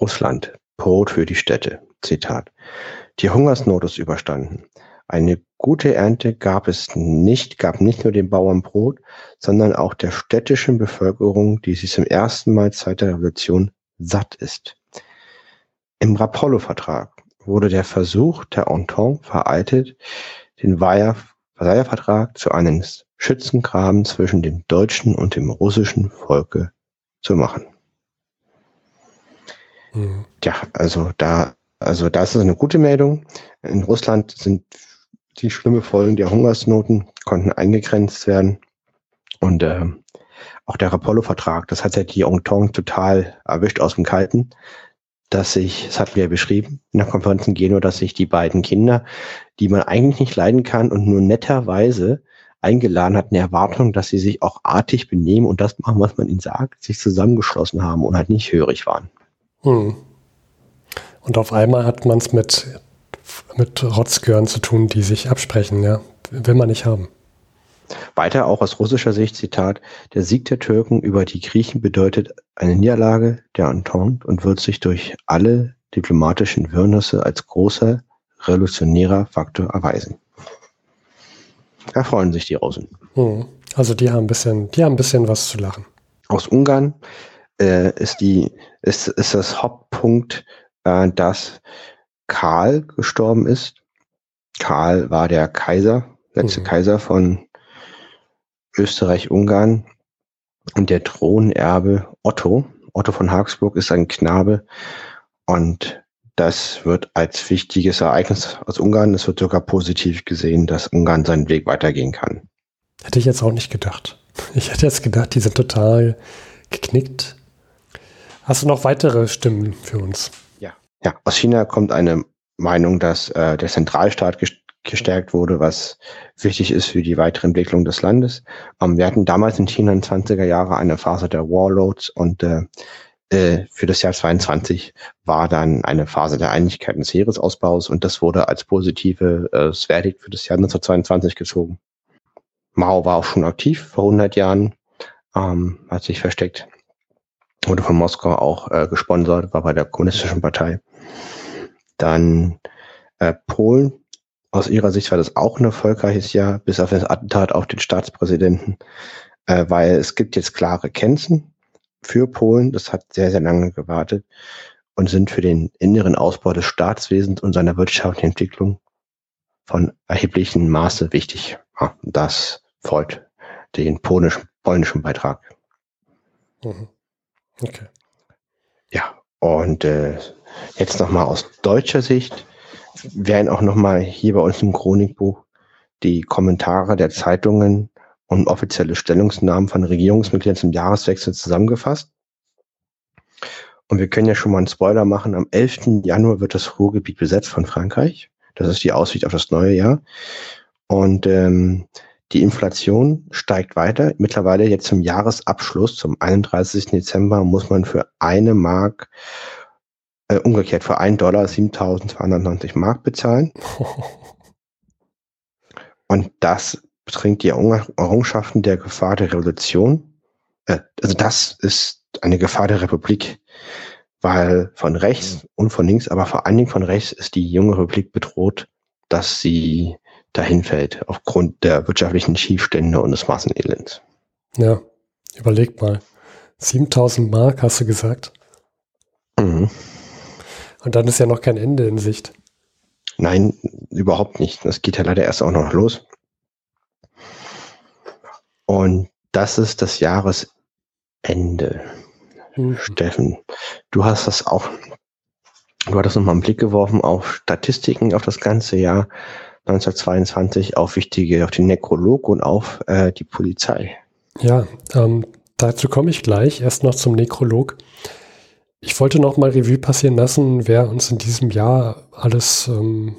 Russland, Brot für die Städte. Zitat. Die Hungersnot ist überstanden. Eine gute Ernte gab es nicht, gab nicht nur den Bauern Brot, sondern auch der städtischen Bevölkerung, die sich zum ersten Mal seit der Revolution satt ist. Im Rapallo-Vertrag wurde der Versuch der Entente veraltet, den Versailler Vertrag zu einem Schützengraben zwischen dem deutschen und dem russischen Volke zu machen. Mhm. Ja, also da, also das ist eine gute Meldung. In Russland sind die schlimme Folgen der Hungersnoten konnten eingegrenzt werden. Und äh, auch der Rapallo-Vertrag, das hat ja die Entente total erwischt aus dem Kalten, dass sich, das hatten wir ja beschrieben in der Konferenz in Genua, dass sich die beiden Kinder, die man eigentlich nicht leiden kann und nur netterweise eingeladen hat, eine Erwartung, dass sie sich auch artig benehmen und das machen, was man ihnen sagt, sich zusammengeschlossen haben und halt nicht hörig waren. Hm. Und auf einmal hat man es mit, mit Rotzgören zu tun, die sich absprechen, ja. Will man nicht haben. Weiter auch aus russischer Sicht, Zitat, der Sieg der Türken über die Griechen bedeutet eine Niederlage der Entente und wird sich durch alle diplomatischen Wirrnisse als großer revolutionärer Faktor erweisen. Da freuen sich die Russen. Hm. Also die haben ein bisschen, die haben ein bisschen was zu lachen. Aus Ungarn äh, ist die, ist, ist das Hauptpunkt, äh, dass Karl gestorben ist. Karl war der Kaiser, letzte mhm. Kaiser von Österreich-Ungarn und der Thronerbe Otto. Otto von Habsburg ist ein Knabe und das wird als wichtiges Ereignis aus Ungarn, es wird sogar positiv gesehen, dass Ungarn seinen Weg weitergehen kann. Hätte ich jetzt auch nicht gedacht. <laughs> Ich hätte jetzt gedacht, die sind total geknickt. Hast du noch weitere Stimmen für uns? Ja. Aus China kommt eine Meinung, dass äh, der Zentralstaat gestärkt wurde, was wichtig ist für die weitere Entwicklung des Landes. Ähm, wir hatten damals in China in 20er Jahre eine Phase der Warlords und äh, äh, für das Jahr 22 war dann eine Phase der Einigkeit des Heeresausbaus und das wurde als positive äh, Verdikt für das Jahr 1922 gezogen. Mao war auch schon aktiv vor 100 Jahren, ähm, hat sich versteckt, wurde von Moskau auch äh, gesponsert, war bei der kommunistischen Partei. Dann äh, Polen aus ihrer Sicht war das auch ein erfolgreiches Jahr, bis auf das Attentat auf den Staatspräsidenten, äh, weil es gibt jetzt klare Grenzen für Polen. Das hat sehr, sehr lange gewartet und sind für den inneren Ausbau des Staatswesens und seiner wirtschaftlichen Entwicklung von erheblichem Maße wichtig. Ja, das freut den polnischen, polnischen Beitrag. Mhm. Okay. Ja, und äh, jetzt nochmal aus deutscher Sicht werden auch nochmal hier bei uns im Chronikbuch die Kommentare der Zeitungen und offizielle Stellungsnahmen von Regierungsmitgliedern zum Jahreswechsel zusammengefasst. Und wir können ja schon mal einen Spoiler machen. Am 11. Januar wird das Ruhrgebiet besetzt von Frankreich. Das ist die Aussicht auf das neue Jahr. Und ähm, die Inflation steigt weiter. Mittlerweile jetzt zum Jahresabschluss, zum 31. Dezember, muss man für eine Mark äh, umgekehrt für einen Dollar 7290 Mark bezahlen. <laughs> Und das betrinkt die Errungenschaften der Gefahr der Revolution. Äh, also das ist eine Gefahr der Republik, weil von rechts und von links, aber vor allen Dingen von rechts ist die junge Republik bedroht, dass sie dahin fällt aufgrund der wirtschaftlichen Schiefstände und des Massenelends. Ja, überleg mal. 7000 Mark hast du gesagt? Mhm. Und dann ist ja noch kein Ende in Sicht. Nein, überhaupt nicht. Das geht ja leider erst auch noch los. Und das ist das Jahresende. Mhm. Steffen, du hast das auch, du hattest nochmal einen Blick geworfen auf Statistiken auf das ganze Jahr 1922, auf wichtige, auf den Nekrolog und auf äh, die Polizei. Ja, ähm, dazu komme ich gleich. Erst noch zum Nekrolog. Ich wollte noch mal Revue passieren lassen, wer uns in diesem Jahr alles ähm,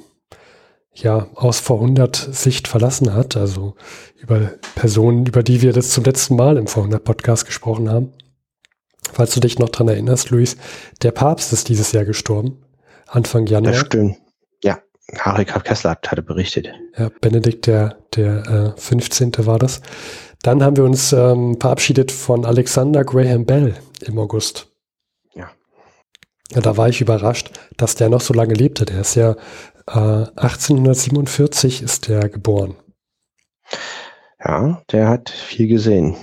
ja aus Vorhundert Sicht verlassen hat. Also über Personen, über die wir das zum letzten Mal im Vorhundert Podcast gesprochen haben. Falls du dich noch dran erinnerst, Luis, der Papst ist dieses Jahr gestorben. Anfang Januar. Das stimmt. Ja, Harry Kessler hatte berichtet. Ja, Benedikt der, der äh, 15. war das. Dann haben wir uns ähm, verabschiedet von Alexander Graham Bell im August. Ja, da war ich überrascht, dass der noch so lange lebte. Der ist ja äh, 1847 ist der geboren. Ja, der hat viel gesehen.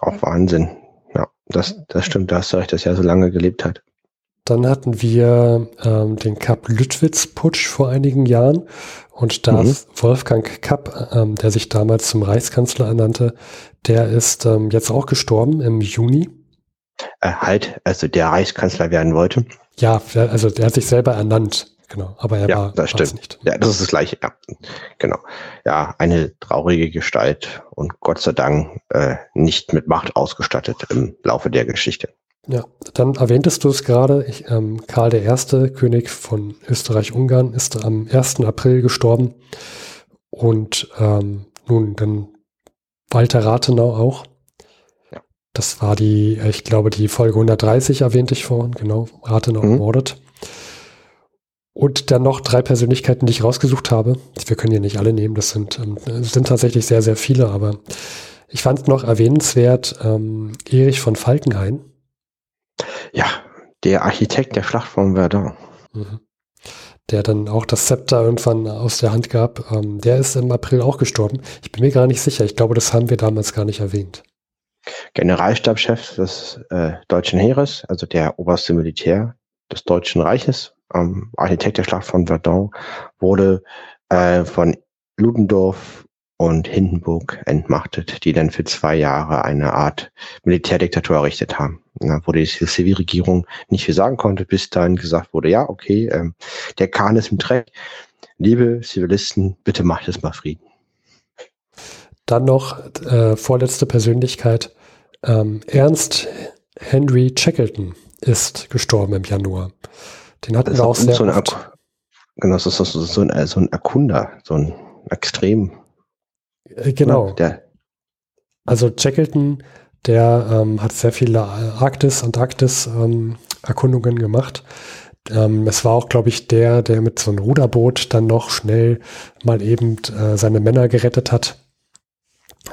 Auch Wahnsinn. Ja, das, das stimmt, da hast du recht, dass er so lange gelebt hat. Dann hatten wir ähm, den Kap Lüttwitz-Putsch vor einigen Jahren und da mhm. Wolfgang Kapp, ähm, der sich damals zum Reichskanzler ernannte, der ist ähm, jetzt auch gestorben im Juni äh, halt, also der Reichskanzler werden wollte. Ja, also der hat sich selber ernannt. Genau, aber er ja, war das stimmt. nicht. Ja, das ist das Gleiche. Ja, genau. Ja, eine traurige Gestalt und Gott sei Dank äh, nicht mit Macht ausgestattet im Laufe der Geschichte. Ja, dann erwähntest du es gerade. Ich, ähm, Karl I., König von Österreich-Ungarn, ist am 1. April gestorben. Und ähm, nun, dann Walter Rathenau auch. Ja. Das war die, ich glaube, die Folge 130 erwähnte ich vorhin, genau, Rathenau Mhm. ermordet. Und dann noch drei Persönlichkeiten, die ich rausgesucht habe. Wir können hier nicht alle nehmen, das sind, ähm, sind tatsächlich sehr, sehr viele, aber ich fand noch erwähnenswert ähm, Erich von Falkenhayn. Ja, der Architekt der Schlacht von Verdun. Mhm. Der dann auch das Zepter irgendwann aus der Hand gab. Ähm, der ist im April auch gestorben. Ich bin mir gar nicht sicher. Ich glaube, das haben wir damals gar nicht erwähnt. Generalstabschef des äh, deutschen Heeres, also der oberste Militär des Deutschen Reiches, ähm, Architekt der Schlacht von Verdun, wurde äh, von Ludendorff und Hindenburg entmachtet, die dann für zwei Jahre eine Art Militärdiktatur errichtet haben. Ja, wo die Zivilregierung nicht viel sagen konnte, bis dann gesagt wurde, ja, okay, ähm, der Kahn ist im Dreck. Liebe Zivilisten, bitte macht es mal Frieden. Dann noch äh, vorletzte Persönlichkeit. Ähm, Ernst Henry Shackleton ist gestorben im Januar. Den hatten Das wir auch ist sehr so oft. Genau, das ist so, so, ein, so ein Erkunder, so ein extrem. Äh, genau. Der, Also Shackleton, der ähm, hat sehr viele Arktis, Antarktis ähm, Erkundungen gemacht. Ähm, es war auch, glaube ich, der, der mit so einem Ruderboot dann noch schnell mal eben äh, seine Männer gerettet hat,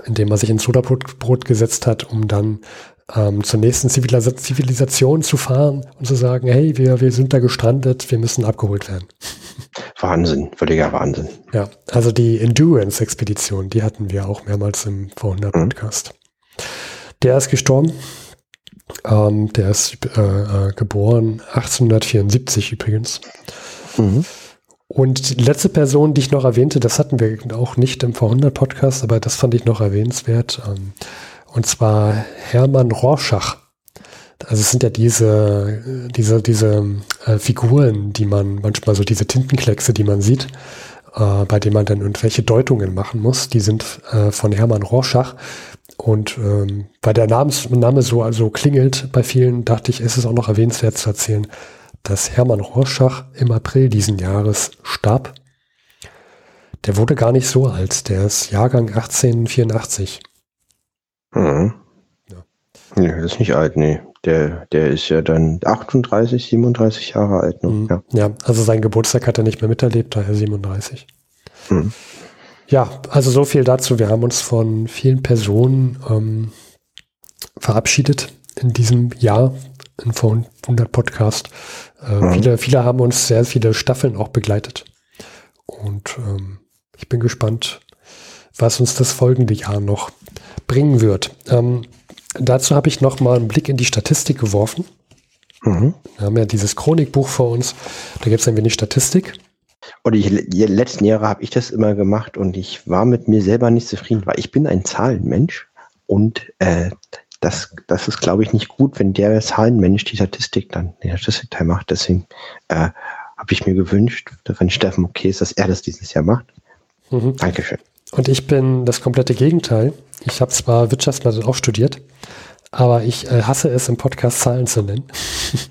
indem er sich ins Ruderboot Boot gesetzt hat, um dann ähm, zur nächsten Zivilis Zivilisation zu fahren und zu sagen, hey, wir, wir sind da gestrandet, wir müssen abgeholt werden. Wahnsinn, völliger Wahnsinn. Ja, also die Endurance-Expedition, die hatten wir auch mehrmals im Vorhundert-Podcast. Der ist gestorben. Ähm, der ist äh, äh, geboren 1874 übrigens. Mhm. Und die letzte Person, die ich noch erwähnte, das hatten wir auch nicht im Vorhundert-Podcast, aber das fand ich noch erwähnenswert. Ähm, und zwar Hermann Rorschach. Also es sind ja diese, diese, diese äh, Figuren, die man manchmal so, diese Tintenkleckse, die man sieht, äh, bei denen man dann irgendwelche Deutungen machen muss, die sind äh, von Hermann Rorschach. Und ähm, weil der Namens, Name so also klingelt bei vielen, dachte ich, ist es auch noch erwähnenswert zu erzählen, dass Hermann Rorschach im April diesen Jahres starb. Der wurde gar nicht so alt, der ist Jahrgang 1884. Mhm. Nee, das ist nicht alt, nee. Der, der ist ja dann 38, 37 Jahre alt. Ne? Mhm. Ja. Ja, also sein Geburtstag hat er nicht mehr miterlebt, daher 37. Mhm. Ja, also so viel dazu. Wir haben uns von vielen Personen ähm, verabschiedet in diesem Jahr in vor 100 Podcast. Äh, Mhm. viele, viele haben uns sehr viele Staffeln auch begleitet. Und ähm, ich bin gespannt, was uns das folgende Jahr noch bringen wird. Ähm, dazu habe ich noch mal einen Blick in die Statistik geworfen. Mhm. Wir haben ja dieses Chronikbuch vor uns. Da gibt es ein wenig Statistik. Und die, die letzten Jahre habe ich das immer gemacht und ich war mit mir selber nicht zufrieden, weil ich bin ein Zahlenmensch und äh, das, das ist, glaube ich, nicht gut, wenn der Zahlenmensch die Statistik dann, den Statistikteil macht. Deswegen äh, habe ich mir gewünscht, wenn Steffen okay ist, dass er das dieses Jahr macht. Mhm. Dankeschön. Und ich bin das komplette Gegenteil. Ich habe zwar Wirtschaftsmathe auch studiert, aber ich äh, hasse es, im Podcast Zahlen zu nennen. <laughs>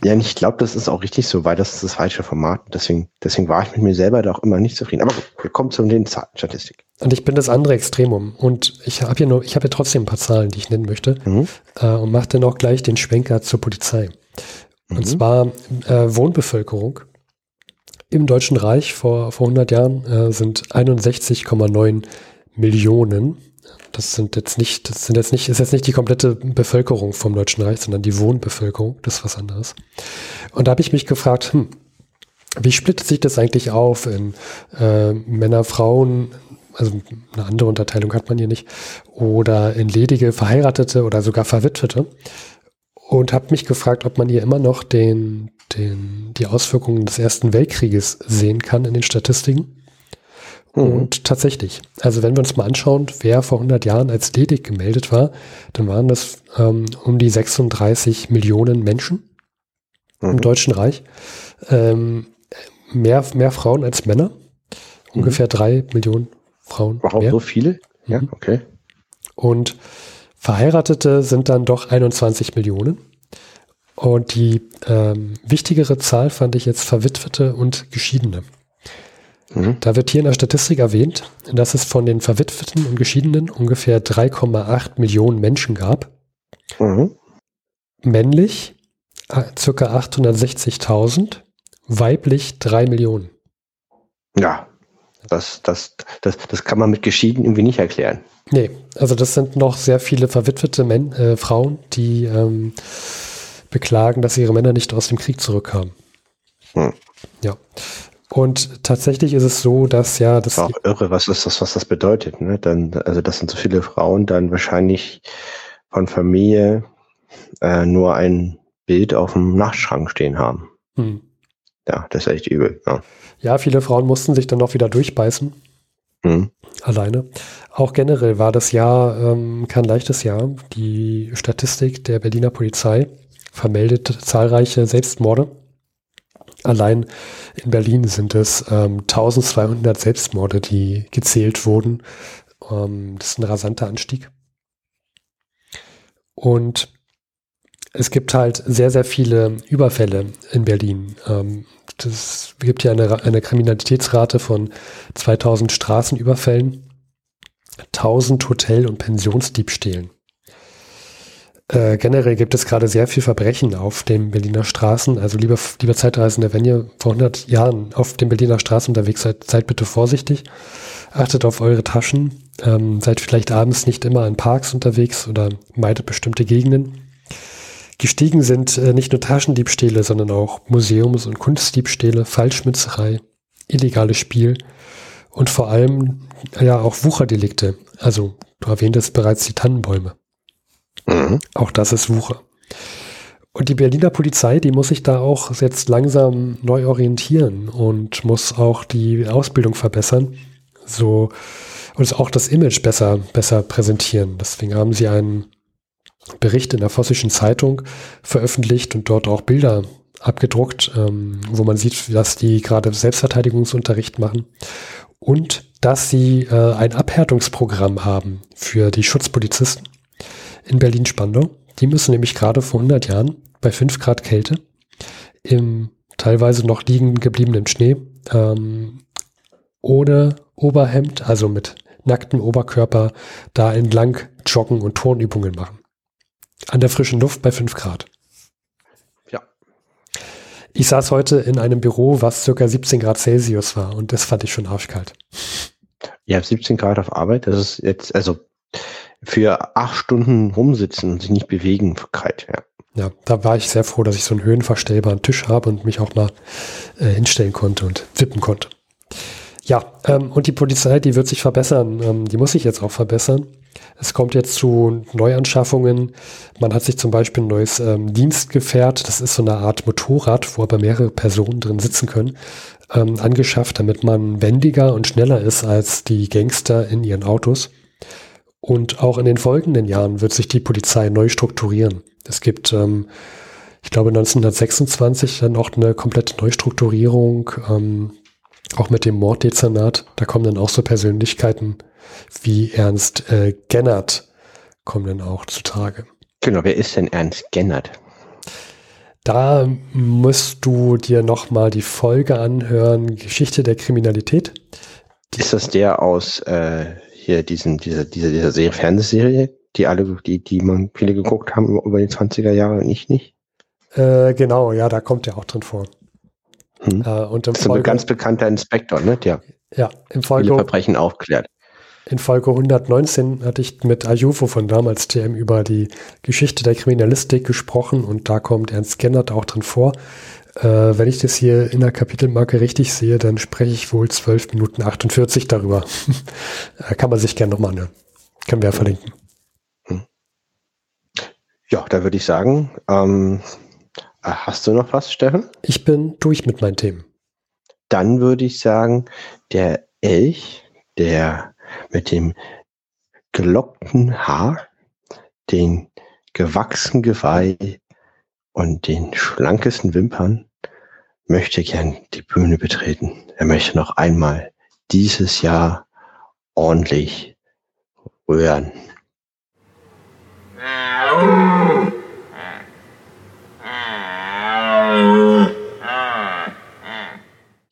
Ja, und ich glaube, das ist auch richtig so, weil das ist das falsche Format. Deswegen, deswegen war ich mit mir selber da auch immer nicht zufrieden. Aber gut, wir kommen zu den Zahlen, Statistik. Und ich bin das andere Extremum. Und ich habe hier nur, ich habe hier trotzdem ein paar Zahlen, die ich nennen möchte. Mhm. Äh, und mache dann auch gleich den Schwenker zur Polizei. Und Mhm. zwar äh, Wohnbevölkerung im Deutschen Reich vor, vor 100 Jahren äh, sind 61,9 Millionen. Das sind jetzt nicht, das sind jetzt nicht, ist jetzt nicht die komplette Bevölkerung vom Deutschen Reich, sondern die Wohnbevölkerung. Das ist was anderes. Und da habe ich mich gefragt, hm, wie splittet sich das eigentlich auf in äh, Männer, Frauen, also eine andere Unterteilung hat man hier nicht, oder in ledige, verheiratete oder sogar verwitwete? Und habe mich gefragt, ob man hier immer noch den, den, die Auswirkungen des Ersten Weltkrieges sehen kann in den Statistiken. Mhm. Und tatsächlich, also wenn wir uns mal anschauen, wer vor 100 Jahren als ledig gemeldet war, dann waren das ähm, um die 36 Millionen Menschen im Mhm. Deutschen Reich. Ähm, mehr, mehr Frauen als Männer. Ungefähr drei Millionen Frauen. Warum mehr. so viele? Ja, Mhm. okay. Und Verheiratete sind dann doch 21 Millionen. Und die ähm, wichtigere Zahl fand ich jetzt Verwitwete und Geschiedene. Mhm. Da wird hier in der Statistik erwähnt, dass es von den Verwitweten und Geschiedenen ungefähr 3,8 Millionen Menschen gab. Mhm. Männlich äh, circa 860.000, weiblich 3 Millionen. Ja, das, das, das, das kann man mit Geschieden irgendwie nicht erklären. Nee, also das sind noch sehr viele verwitwete Men äh, Frauen, die ähm, beklagen, dass ihre Männer nicht aus dem Krieg zurückkamen. Hm. Ja. Und tatsächlich ist es so, dass ja das. Auch irre, was ist das, was das bedeutet, ne? Dann, also das sind so viele Frauen dann wahrscheinlich von Familie äh, nur ein Bild auf dem Nachtschrank stehen haben. Hm. Ja, das ist echt übel. Ja. ja, viele Frauen mussten sich dann noch wieder durchbeißen. Hm. Alleine. Auch generell war das Jahr ähm, kein leichtes Jahr. Die Statistik der Berliner Polizei vermeldet zahlreiche Selbstmorde. Allein in Berlin sind es ähm, 1200 Selbstmorde, die gezählt wurden. Ähm, das ist ein rasanter Anstieg. Und es gibt halt sehr, sehr viele Überfälle in Berlin. Ähm, es gibt ja eine, eine Kriminalitätsrate von 2000 Straßenüberfällen, 1000 Hotel- und Pensionsdiebstählen. Äh, generell gibt es gerade sehr viel Verbrechen auf den Berliner Straßen. Also lieber, lieber Zeitreisende, wenn ihr vor 100 Jahren auf den Berliner Straßen unterwegs seid, seid bitte vorsichtig. Achtet auf eure Taschen. Ähm, seid vielleicht abends nicht immer in Parks unterwegs oder meidet bestimmte Gegenden. Gestiegen sind äh, nicht nur Taschendiebstähle, sondern auch Museums- und Kunstdiebstähle, Falschmützerei, illegales Spiel und vor allem ja auch Wucherdelikte. Also du erwähntest bereits die Tannenbäume. Mhm. Auch das ist Wucher. Und die Berliner Polizei, die muss sich da auch jetzt langsam neu orientieren und muss auch die Ausbildung verbessern. So und auch das Image besser, besser präsentieren. Deswegen haben sie einen Bericht in der Vossischen Zeitung veröffentlicht und dort auch Bilder abgedruckt, ähm, wo man sieht, dass die gerade Selbstverteidigungsunterricht machen und dass sie äh, ein Abhärtungsprogramm haben für die Schutzpolizisten in Berlin-Spandau. Die müssen nämlich gerade vor 100 Jahren bei 5 Grad Kälte im teilweise noch liegen gebliebenen Schnee ähm, ohne Oberhemd, also mit nacktem Oberkörper, da entlang joggen und Turnübungen machen. An der frischen Luft bei 5 Grad. Ja. Ich saß heute in einem Büro, was circa 17 Grad Celsius war und das fand ich schon arschkalt. Ja, 17 Grad auf Arbeit, das ist jetzt, also für acht Stunden rumsitzen und sich nicht bewegen, kalt, ja. Ja, da war ich sehr froh, dass ich so einen höhenverstellbaren Tisch habe und mich auch mal äh, hinstellen konnte und wippen konnte. Ja, ähm, und die Polizei, die wird sich verbessern. Ähm, die muss sich jetzt auch verbessern. Es kommt jetzt zu Neuanschaffungen. Man hat sich zum Beispiel ein neues ähm, Dienstgefährt, das ist so eine Art Motorrad, wo aber mehrere Personen drin sitzen können, ähm, angeschafft, damit man wendiger und schneller ist als die Gangster in ihren Autos. Und auch in den folgenden Jahren wird sich die Polizei neu strukturieren. Es gibt, ähm, ich glaube, 1926 dann auch eine komplette Neustrukturierung, ähm, auch mit dem Morddezernat. Da kommen dann auch so Persönlichkeiten wie Ernst äh, Gennert kommen dann auch zutage. Genau, wer ist denn Ernst Gennert? Da musst du dir nochmal die Folge anhören, Geschichte der Kriminalität. Die ist das der aus äh, hier diesen, diese, diese, diese Serie, Fernsehserie, die alle, die, die man viele geguckt haben über die 20er Jahre und ich nicht? Äh, genau, ja, da kommt der auch drin vor. Hm. Äh, und im das ist Folge, ein ganz bekannter Inspektor, ne? Der ja, im Folge, viele Verbrechen aufklärt. In Folge 119 hatte ich mit Ayufo von damals TM über die Geschichte der Kriminalistik gesprochen und da kommt Ernst Gennert auch drin vor. Äh, wenn ich das hier in der Kapitelmarke richtig sehe, dann spreche ich wohl 12 Minuten 48 darüber. <laughs> Äh, kann man sich gerne nochmal anhören. Können wir ja verlinken. Hm. Ja, da würde ich sagen, ähm, äh, hast du noch was, Steffen? Ich bin durch mit meinen Themen. Dann würde ich sagen, der Elch, der mit dem gelockten Haar, den gewachsenen Geweih und den schlankesten Wimpern möchte gern die Bühne betreten. Er möchte noch einmal dieses Jahr ordentlich rühren.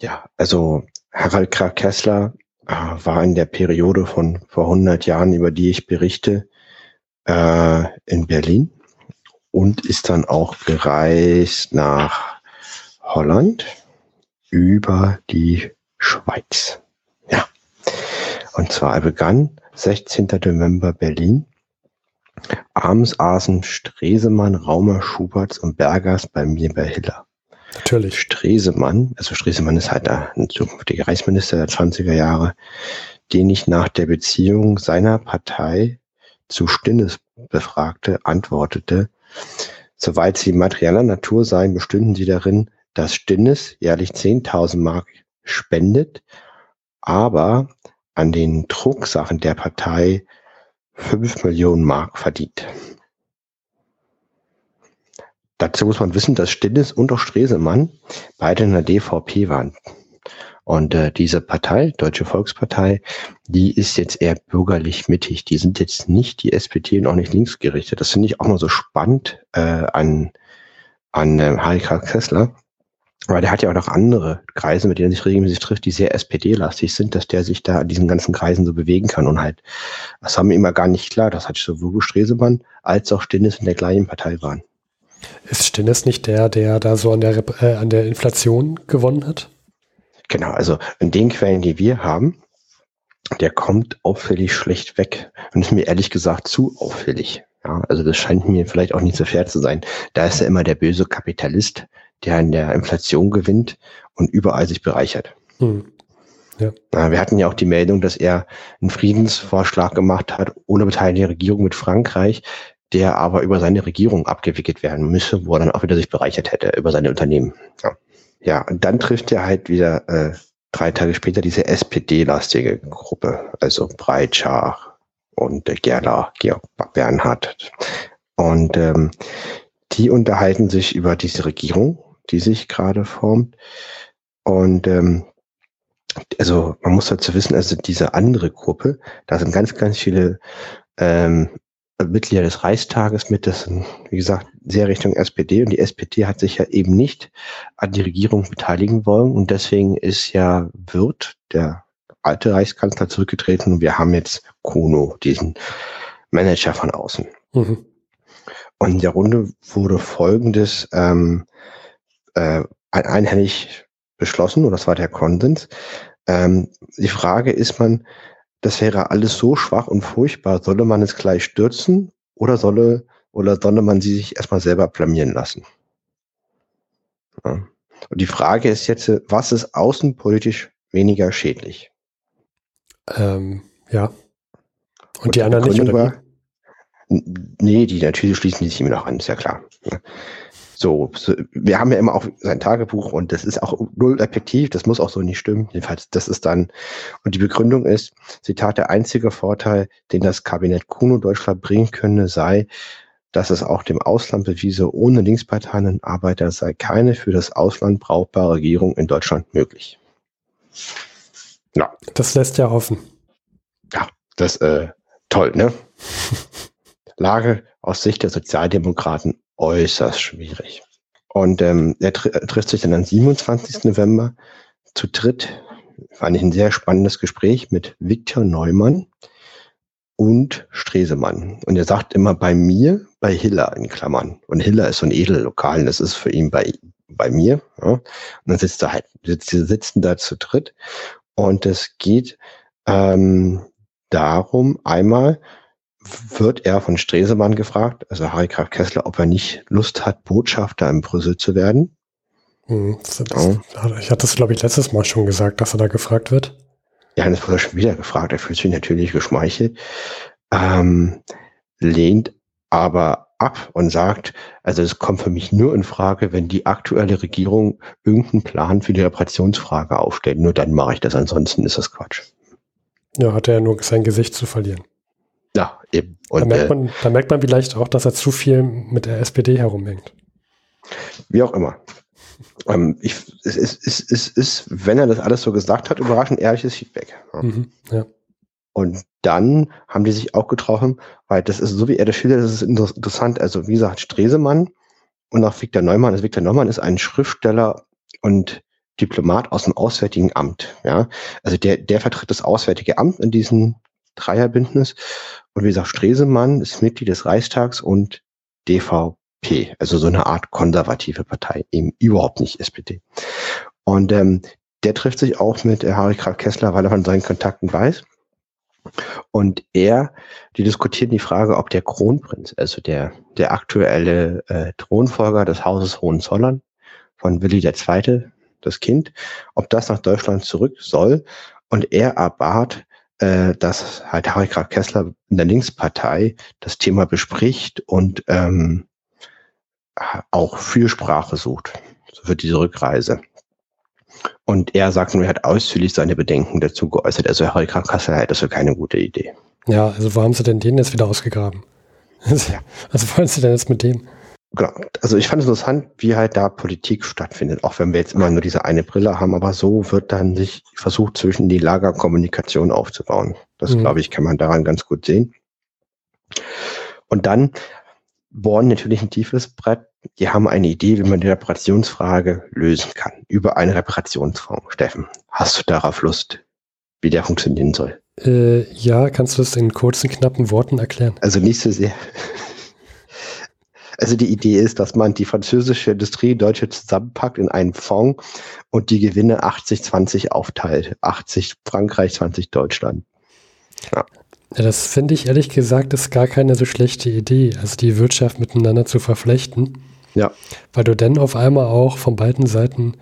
Ja, also Harald Krag Kessler äh, war in der Periode von vor 100 Jahren, über die ich berichte, äh, in Berlin und ist dann auch gereist nach Holland über die Schweiz. Ja. Und zwar begann 16. November Berlin. Abends aßen Stresemann, Raumer, Schuberts und Bergers bei mir bei Hiller. Natürlich. Stresemann, also Stresemann ist halt ein zukünftiger Reichsminister der 20er Jahre, den ich nach der Beziehung seiner Partei zu Stinnes befragte, antwortete, soweit sie materieller Natur seien, bestünden sie darin, dass Stinnes jährlich 10.000 Mark spendet, aber an den Drucksachen der Partei 5 Millionen Mark verdient. Dazu muss man wissen, dass Stinnes und auch Stresemann beide in der DVP waren. Und äh, diese Partei, Deutsche Volkspartei, die ist jetzt eher bürgerlich mittig. Die sind jetzt nicht die SPD und auch nicht linksgerichtet. Das finde ich auch mal so spannend äh, an, an äh, Harry Kessler. Aber der hat ja auch noch andere Kreise, mit denen er sich regelmäßig trifft, die sehr SPD-lastig sind, dass der sich da an diesen ganzen Kreisen so bewegen kann. Und halt, das war mir immer gar nicht klar, dass halt sowohl Stresemann als auch Stinnes in der gleichen Partei waren. Ist Stinnes nicht der, der da so an der, äh, an der Inflation gewonnen hat? Genau, also in den Quellen, die wir haben, der kommt auffällig schlecht weg. Und ist mir ehrlich gesagt zu auffällig. Ja, also das scheint mir vielleicht auch nicht so fair zu sein. Da ist er immer der böse Kapitalist, der in der Inflation gewinnt und überall sich bereichert. Hm. Ja. Wir hatten ja auch die Meldung, dass er einen Friedensvorschlag gemacht hat, ohne Beteiligung der Regierung mit Frankreich, der aber über seine Regierung abgewickelt werden müsse, wo er dann auch wieder sich bereichert hätte über seine Unternehmen. Ja, ja und dann trifft er halt wieder äh, drei Tage später diese SPD-lastige Gruppe, also Breitschach und äh, Gerler, Georg Bernhard. Und ähm, die unterhalten sich über diese Regierung, die sich gerade formt. Und ähm, also man muss dazu wissen, also diese andere Gruppe, da sind ganz, ganz viele ähm, Mitglieder des Reichstages mit, das wie gesagt, sehr Richtung SPD und die SPD hat sich ja eben nicht an die Regierung beteiligen wollen und deswegen ist ja Wirth, der alte Reichskanzler, zurückgetreten und wir haben jetzt Kuno, diesen Manager von außen. Mhm. Und in der Runde wurde folgendes ähm, äh, einhellig beschlossen, oder das war der Konsens. Ähm, die Frage ist man, das wäre alles so schwach und furchtbar, solle man es gleich stürzen oder solle, oder solle man sie sich erstmal selber blamieren lassen? Ja. Und die Frage ist jetzt, was ist außenpolitisch weniger schädlich? Ähm, ja. Und, und die anderen nicht, oder? War, Nee, die natürlich schließen die sich immer noch an, ist ja klar. So, so, wir haben ja immer auch sein Tagebuch und das ist auch null effektiv, das muss auch so nicht stimmen. Jedenfalls, das ist dann, und die Begründung ist, Zitat, der einzige Vorteil, den das Kabinett Kuno Deutschland bringen könne, sei, dass es auch dem Ausland bewiese, ohne Linksparteien Arbeiter sei keine für das Ausland brauchbare Regierung in Deutschland möglich. Ja. Das lässt ja hoffen. Ja, das, äh, toll, ne? <laughs> Lage aus Sicht der Sozialdemokraten äußerst schwierig. Und ähm, er tr trifft sich dann am 27. November zu dritt. Fand ich ein sehr spannendes Gespräch mit Viktor Neumann und Stresemann. Und er sagt immer bei mir, bei Hiller in Klammern. Und Hiller ist so ein Edellokal, das ist für ihn bei, bei mir. Ja. Und dann sitzt er halt, sitzt, sie sitzen da zu dritt. Und es geht ähm, darum, einmal, wird er von Stresemann gefragt, also Harry Graf Kessler, ob er nicht Lust hat, Botschafter in Brüssel zu werden. Hm, das, ja. Ich hatte das, glaube ich, letztes Mal schon gesagt, dass er da gefragt wird. Ja, das wurde er schon wieder gefragt. Er fühlt sich natürlich geschmeichelt, ähm, lehnt aber ab und sagt, also es kommt für mich nur in Frage, wenn die aktuelle Regierung irgendeinen Plan für die Reparationsfrage aufstellt. Nur dann mache ich das, ansonsten ist das Quatsch. Ja, hat er ja nur sein Gesicht zu verlieren. Ja, eben. Und, da, merkt man, da merkt man vielleicht auch, dass er zu viel mit der SPD herumhängt. Wie auch immer. Ähm, ich, es, ist, es, es ist, wenn er das alles so gesagt hat, überraschend ehrliches Feedback. Ja. Mhm, ja. Und dann haben die sich auch getroffen, weil das ist, so wie er das schildert, das ist interessant. Also, wie gesagt, Stresemann und auch Viktor Neumann. Also, Viktor Neumann ist ein Schriftsteller und Diplomat aus dem Auswärtigen Amt. Ja, also der, der vertritt das Auswärtige Amt in diesem Dreierbündnis. Und wie gesagt, Stresemann ist Mitglied des Reichstags und DVP, also so eine Art konservative Partei, eben überhaupt nicht SPD. Und ähm, der trifft sich auch mit äh, Harry Graf Kessler, weil er von seinen Kontakten weiß. Und er, die diskutieren die Frage, ob der Kronprinz, also der, der aktuelle äh, Thronfolger des Hauses Hohenzollern von Willi II., das Kind, ob das nach Deutschland zurück soll. Und er erbat, äh, dass halt Harry Graf Kessler in der Linkspartei das Thema bespricht und ähm, auch Fürsprache sucht für diese Rückreise. Und er sagt nur, er hat ausführlich seine Bedenken dazu geäußert. Also Harry Graf Kessler hält das für keine gute Idee. Ja, also wo haben sie denn den jetzt wieder ausgegraben? <laughs> Ja. Was wollen sie denn jetzt mit dem? Genau. Also ich fand es interessant, wie halt da Politik stattfindet, auch wenn wir jetzt immer nur diese eine Brille haben, aber so wird dann sich versucht, zwischen die Lagerkommunikation aufzubauen. Das, mhm. glaube ich, kann man daran ganz gut sehen. Und dann bohren natürlich ein tiefes Brett. Die haben eine Idee, wie man die Reparationsfrage lösen kann. Über einen Reparationsfonds. Steffen, hast du darauf Lust, wie der funktionieren soll? Äh, ja, kannst du es in kurzen, knappen Worten erklären? Also nicht so sehr. Also die Idee ist, dass man die französische Industrie Deutsche zusammenpackt in einen Fonds und die Gewinne 80-20 aufteilt. 80 Frankreich, 20 Deutschland. Ja. ja das finde ich ehrlich gesagt ist gar keine so schlechte Idee, also die Wirtschaft miteinander zu verflechten. Ja. Weil du dann auf einmal auch von beiden Seiten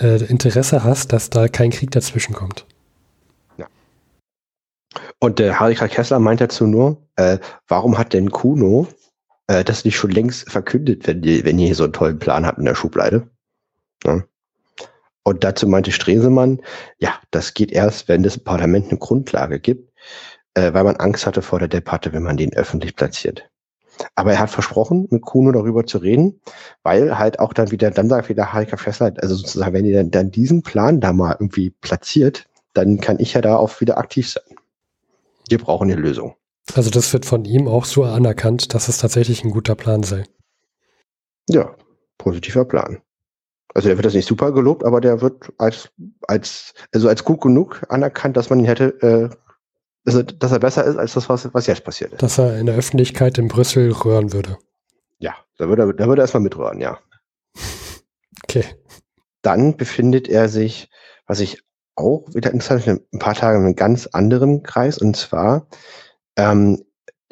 äh, Interesse hast, dass da kein Krieg dazwischen kommt. Ja. Und der Harry Kessler meint dazu nur, äh, warum hat denn Kuno äh, das nicht schon längst verkündet, wenn ihr, wenn ihr hier so einen tollen Plan habt in der Schublade. Ja. Und dazu meinte Stresemann, ja, das geht erst, wenn das Parlament eine Grundlage gibt, äh, weil man Angst hatte vor der Debatte, wenn man den öffentlich platziert. Aber er hat versprochen, mit Kuno darüber zu reden, weil halt auch dann wieder, dann sagt wieder Heike Fessler, also sozusagen, wenn ihr dann, dann diesen Plan da mal irgendwie platziert, dann kann ich ja da auch wieder aktiv sein. Wir brauchen eine Lösung. Also das wird von ihm auch so anerkannt, dass es tatsächlich ein guter Plan sei. Ja, positiver Plan. Also er wird das nicht super gelobt, aber der wird als, als, also als gut genug anerkannt, dass man ihn hätte, äh, also, dass er besser ist als das, was, was jetzt passiert ist. Dass er in der Öffentlichkeit in Brüssel rühren würde. Ja, da würde er, da würde er erstmal mitrühren, ja. <laughs> Okay. Dann befindet er sich, was ich auch wieder interessant finde, ein paar Tage in einem ganz anderen Kreis, und zwar ähm,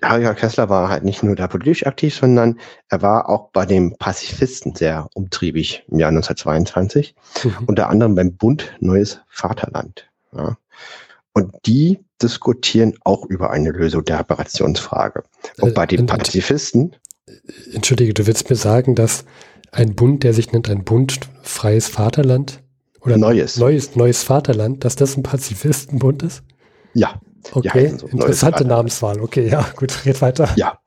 Harry Kessler war halt nicht nur da politisch aktiv, sondern er war auch bei den Pazifisten sehr umtriebig im Jahr 1922. Mhm. Unter anderem beim Bund Neues Vaterland. Ja. Und die diskutieren auch über eine Lösung der Reparationsfrage. Und äh, bei den Pazifisten. Entschuldige, du willst mir sagen, dass ein Bund, der sich nennt ein Bund Freies Vaterland oder Neues, neues, neues Vaterland, dass das ein Pazifistenbund ist? Ja, Okay, so interessante Namenswahl. Okay, ja, gut, <laughs> red weiter. Ja.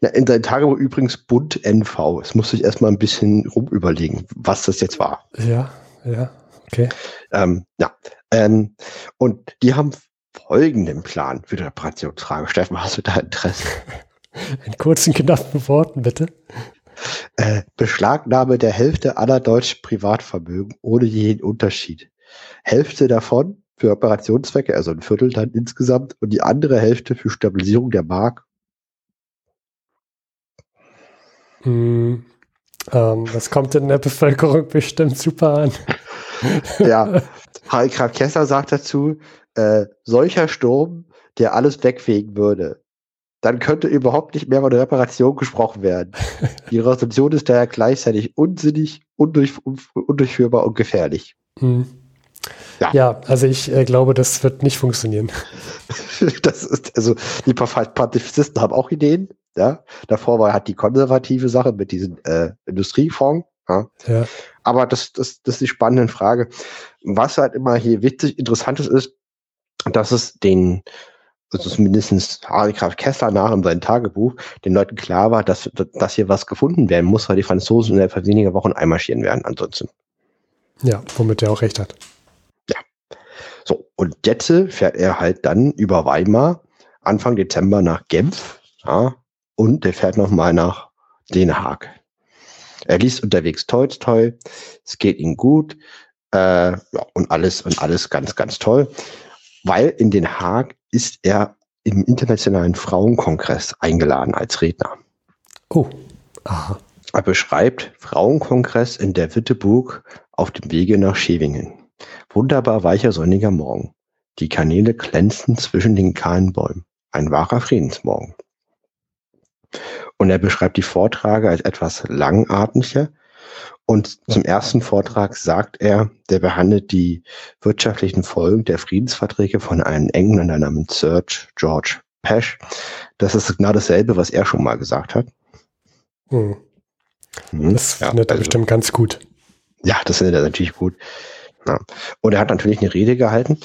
ja in seinem Tagebuch übrigens Bund NV. Es musste ich erstmal ein bisschen rumüberlegen, was das jetzt war. Ja, ja, okay. Ähm, ja, ähm, und die haben folgenden Plan für die Reparationsfrage. Steffen, hast du da Interesse? <laughs> In kurzen, knappen Worten, bitte. Äh, Beschlagnahme der Hälfte aller deutschen Privatvermögen ohne jeden Unterschied. Hälfte davon für Operationszwecke, also ein Viertel dann insgesamt, und die andere Hälfte für Stabilisierung der Mark. Hm, ähm, das kommt in der Bevölkerung bestimmt super an. <laughs> ja, <laughs> Harry Kessler sagt dazu, äh, solcher Sturm, der alles wegfegen würde, dann könnte überhaupt nicht mehr von Reparation gesprochen werden. <laughs> Die Resolution ist daher gleichzeitig unsinnig, undurch, undurchführbar und gefährlich. Hm. Ja. ja, also ich äh, glaube, das wird nicht funktionieren. <laughs> das ist, also die Pazifisten haben auch Ideen. Ja, davor war halt die konservative Sache mit diesem äh, Industriefonds. Ja. ja. Aber das, das, das ist die spannende Frage. Was halt immer hier witzig, interessantes ist, dass es den, also mindestens Harry Graf Kessler nach in seinem Tagebuch, den Leuten klar war, dass, dass hier was gefunden werden muss, weil die Franzosen in der weniger Wochen einmarschieren werden ansonsten. Ja, womit er auch recht hat. So, und jetzt fährt er halt dann über Weimar Anfang Dezember nach Genf ja, und der fährt nochmal nach Den Haag. Er liest unterwegs Toy Toy, es geht ihm gut. Äh, ja, und alles und alles ganz, ganz toll. Weil in Den Haag ist er im Internationalen Frauenkongress eingeladen als Redner. Oh, aha. Er beschreibt Frauenkongress in der Witteburg auf dem Wege nach Schewingen. Wunderbar weicher sonniger Morgen. Die Kanäle glänzten zwischen den kahlen Bäumen. Ein wahrer Friedensmorgen. Und er beschreibt die Vortrage als etwas langatmiger. Und zum ersten Vortrag sagt er, der behandelt die wirtschaftlichen Folgen der Friedensverträge von einem Engländer namens Sir George Pesh. Das ist genau dasselbe, was er schon mal gesagt hat. Hm. Mhm. Das ja, findet er also, bestimmt ganz gut. Ja, das findet er natürlich gut. Ja. Und er hat natürlich eine Rede gehalten.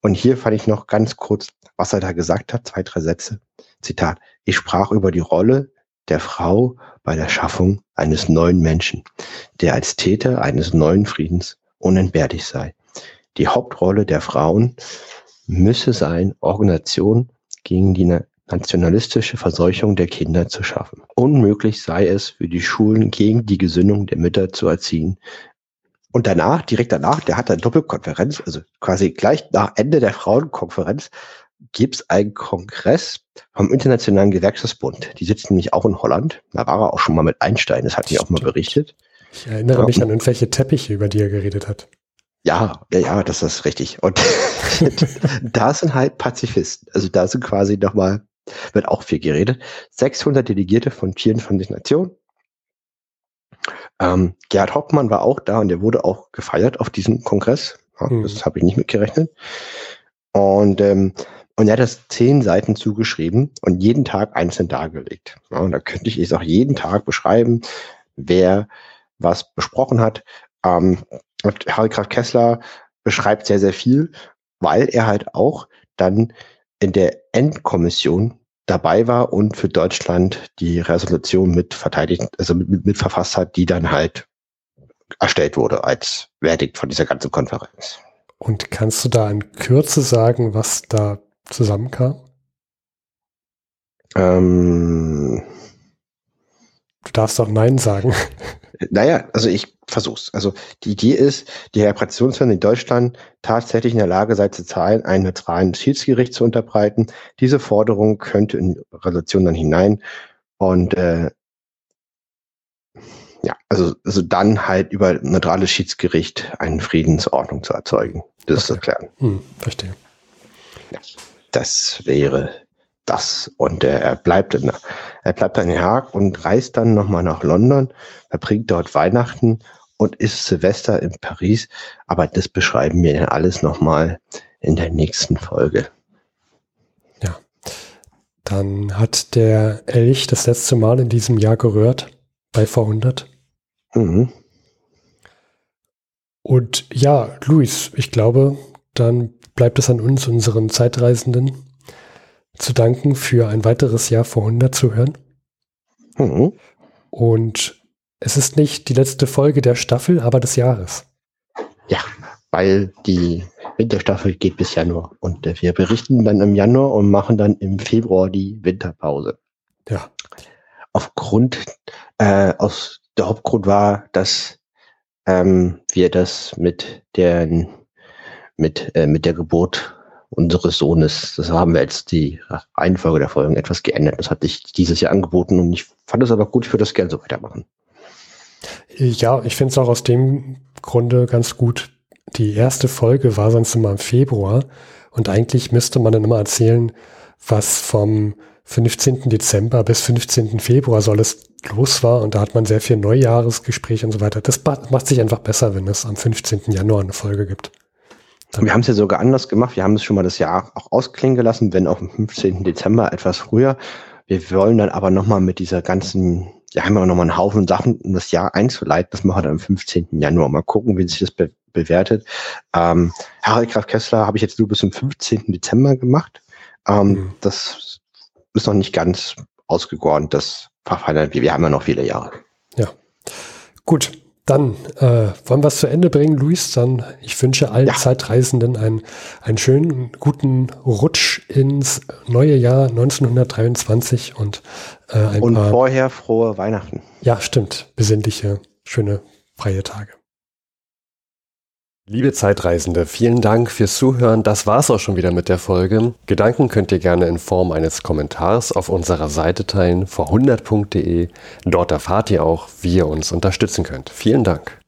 Und hier fand ich noch ganz kurz, was er da gesagt hat, zwei, drei Sätze. Zitat. Ich sprach über die Rolle der Frau bei der Schaffung eines neuen Menschen, der als Täter eines neuen Friedens unentbehrlich sei. Die Hauptrolle der Frauen müsse sein, Organisation gegen die nationalistische Verseuchung der Kinder zu schaffen. Unmöglich sei es für die Schulen gegen die Gesinnung der Mütter zu erziehen. Und danach, direkt danach, der hat eine Doppelkonferenz, also quasi gleich nach Ende der Frauenkonferenz, gibt es einen Kongress vom Internationalen Gewerkschaftsbund. Die sitzen nämlich auch in Holland. Da war er auch schon mal mit Einstein, das hat mir auch mal berichtet. Ich erinnere ja, mich an irgendwelche Teppiche, über die er geredet hat. Ja, ja, ja, das ist richtig. Und <laughs> da sind halt Pazifisten. Also da sind quasi nochmal wird auch viel geredet. 600 Delegierte von 24 Nationen. Ähm, Gerhard Hauptmann war auch da und der wurde auch gefeiert auf diesem Kongress. Ja, mhm. Das habe ich nicht mitgerechnet. Und, ähm, und er hat das zehn Seiten zugeschrieben und jeden Tag einzeln dargelegt. Ja, und da könnte ich es auch jeden Tag beschreiben, wer was besprochen hat. Ähm, Harry Graf Kessler beschreibt sehr, sehr viel, weil er halt auch dann in der Endkommission dabei war und für Deutschland die Resolution mit verteidigt, also mit, mit verfasst hat, die dann halt erstellt wurde als Verdikt von dieser ganzen Konferenz. Und kannst du da in Kürze sagen, was da zusammenkam? Ähm, darfst doch Nein sagen. Naja, also ich versuch's. Also die Idee ist, die Reparationsländer in Deutschland tatsächlich in der Lage sei zu zahlen, ein neutralen Schiedsgericht zu unterbreiten. Diese Forderung könnte in Resolution dann hinein und äh, ja, also, also dann halt über neutrales Schiedsgericht eine Friedensordnung zu erzeugen. Das okay. zu erklären. Hm, verstehe. Ja, das wäre das. Und äh, er bleibt in, er bleibt in Haag und reist dann nochmal nach London, verbringt dort Weihnachten und ist Silvester in Paris. Aber das beschreiben wir dann alles nochmal in der nächsten Folge. Ja. Dann hat der Elch das letzte Mal in diesem Jahr gerührt bei V100. Mhm. Und ja, Luis, ich glaube, dann bleibt es an uns, unseren Zeitreisenden, zu danken für ein weiteres Jahr vor 100 zu hören. Mhm. Und es ist nicht die letzte Folge der Staffel, aber des Jahres. Ja, weil die Winterstaffel geht bis Januar. Und äh, wir berichten dann im Januar und machen dann im Februar die Winterpause. Ja. Aufgrund, äh, aus der Hauptgrund war, dass ähm, wir das mit der, mit, äh, mit der Geburt unseres Sohnes, das haben wir jetzt die Reihenfolge der Folgen etwas geändert. Das hatte ich dieses Jahr angeboten und ich fand es aber gut, ich würde das gerne so weitermachen. Ja, ich finde es auch aus dem Grunde ganz gut. Die erste Folge war sonst immer im Februar und eigentlich müsste man dann immer erzählen, was vom 15. Dezember bis 15. Februar soll es los war und da hat man sehr viel Neujahresgespräch und so weiter. Das macht sich einfach besser, wenn es am 15. Januar eine Folge gibt. Wir haben es ja sogar anders gemacht. Wir haben es schon mal das Jahr auch ausklingen gelassen, wenn auch am 15. Dezember etwas früher. Wir wollen dann aber nochmal mit dieser ganzen, ja, haben wir nochmal einen Haufen Sachen, um das Jahr einzuleiten. Das machen wir dann am 15. Januar. Mal gucken, wie sich das be bewertet. Ähm, Harald Graf Kessler habe ich jetzt nur bis zum 15. Dezember gemacht. Ähm, mhm. Das ist noch nicht ganz ausgegoren. Das verfeinern wir. Wir haben ja noch viele Jahre. Ja. Gut. Dann äh, wollen wir es zu Ende bringen, Luis. Dann ich wünsche allen ja. Zeitreisenden einen, einen schönen, guten Rutsch ins neue Jahr 1923 und äh, ein Und paar, vorher frohe Weihnachten. Ja, stimmt. Besinnliche, schöne, freie Tage. Liebe Zeitreisende, vielen Dank fürs Zuhören. Das war's auch schon wieder mit der Folge. Gedanken könnt ihr gerne in Form eines Kommentars auf unserer Seite teilen, vor100.de. Dort erfahrt ihr auch, wie ihr uns unterstützen könnt. Vielen Dank.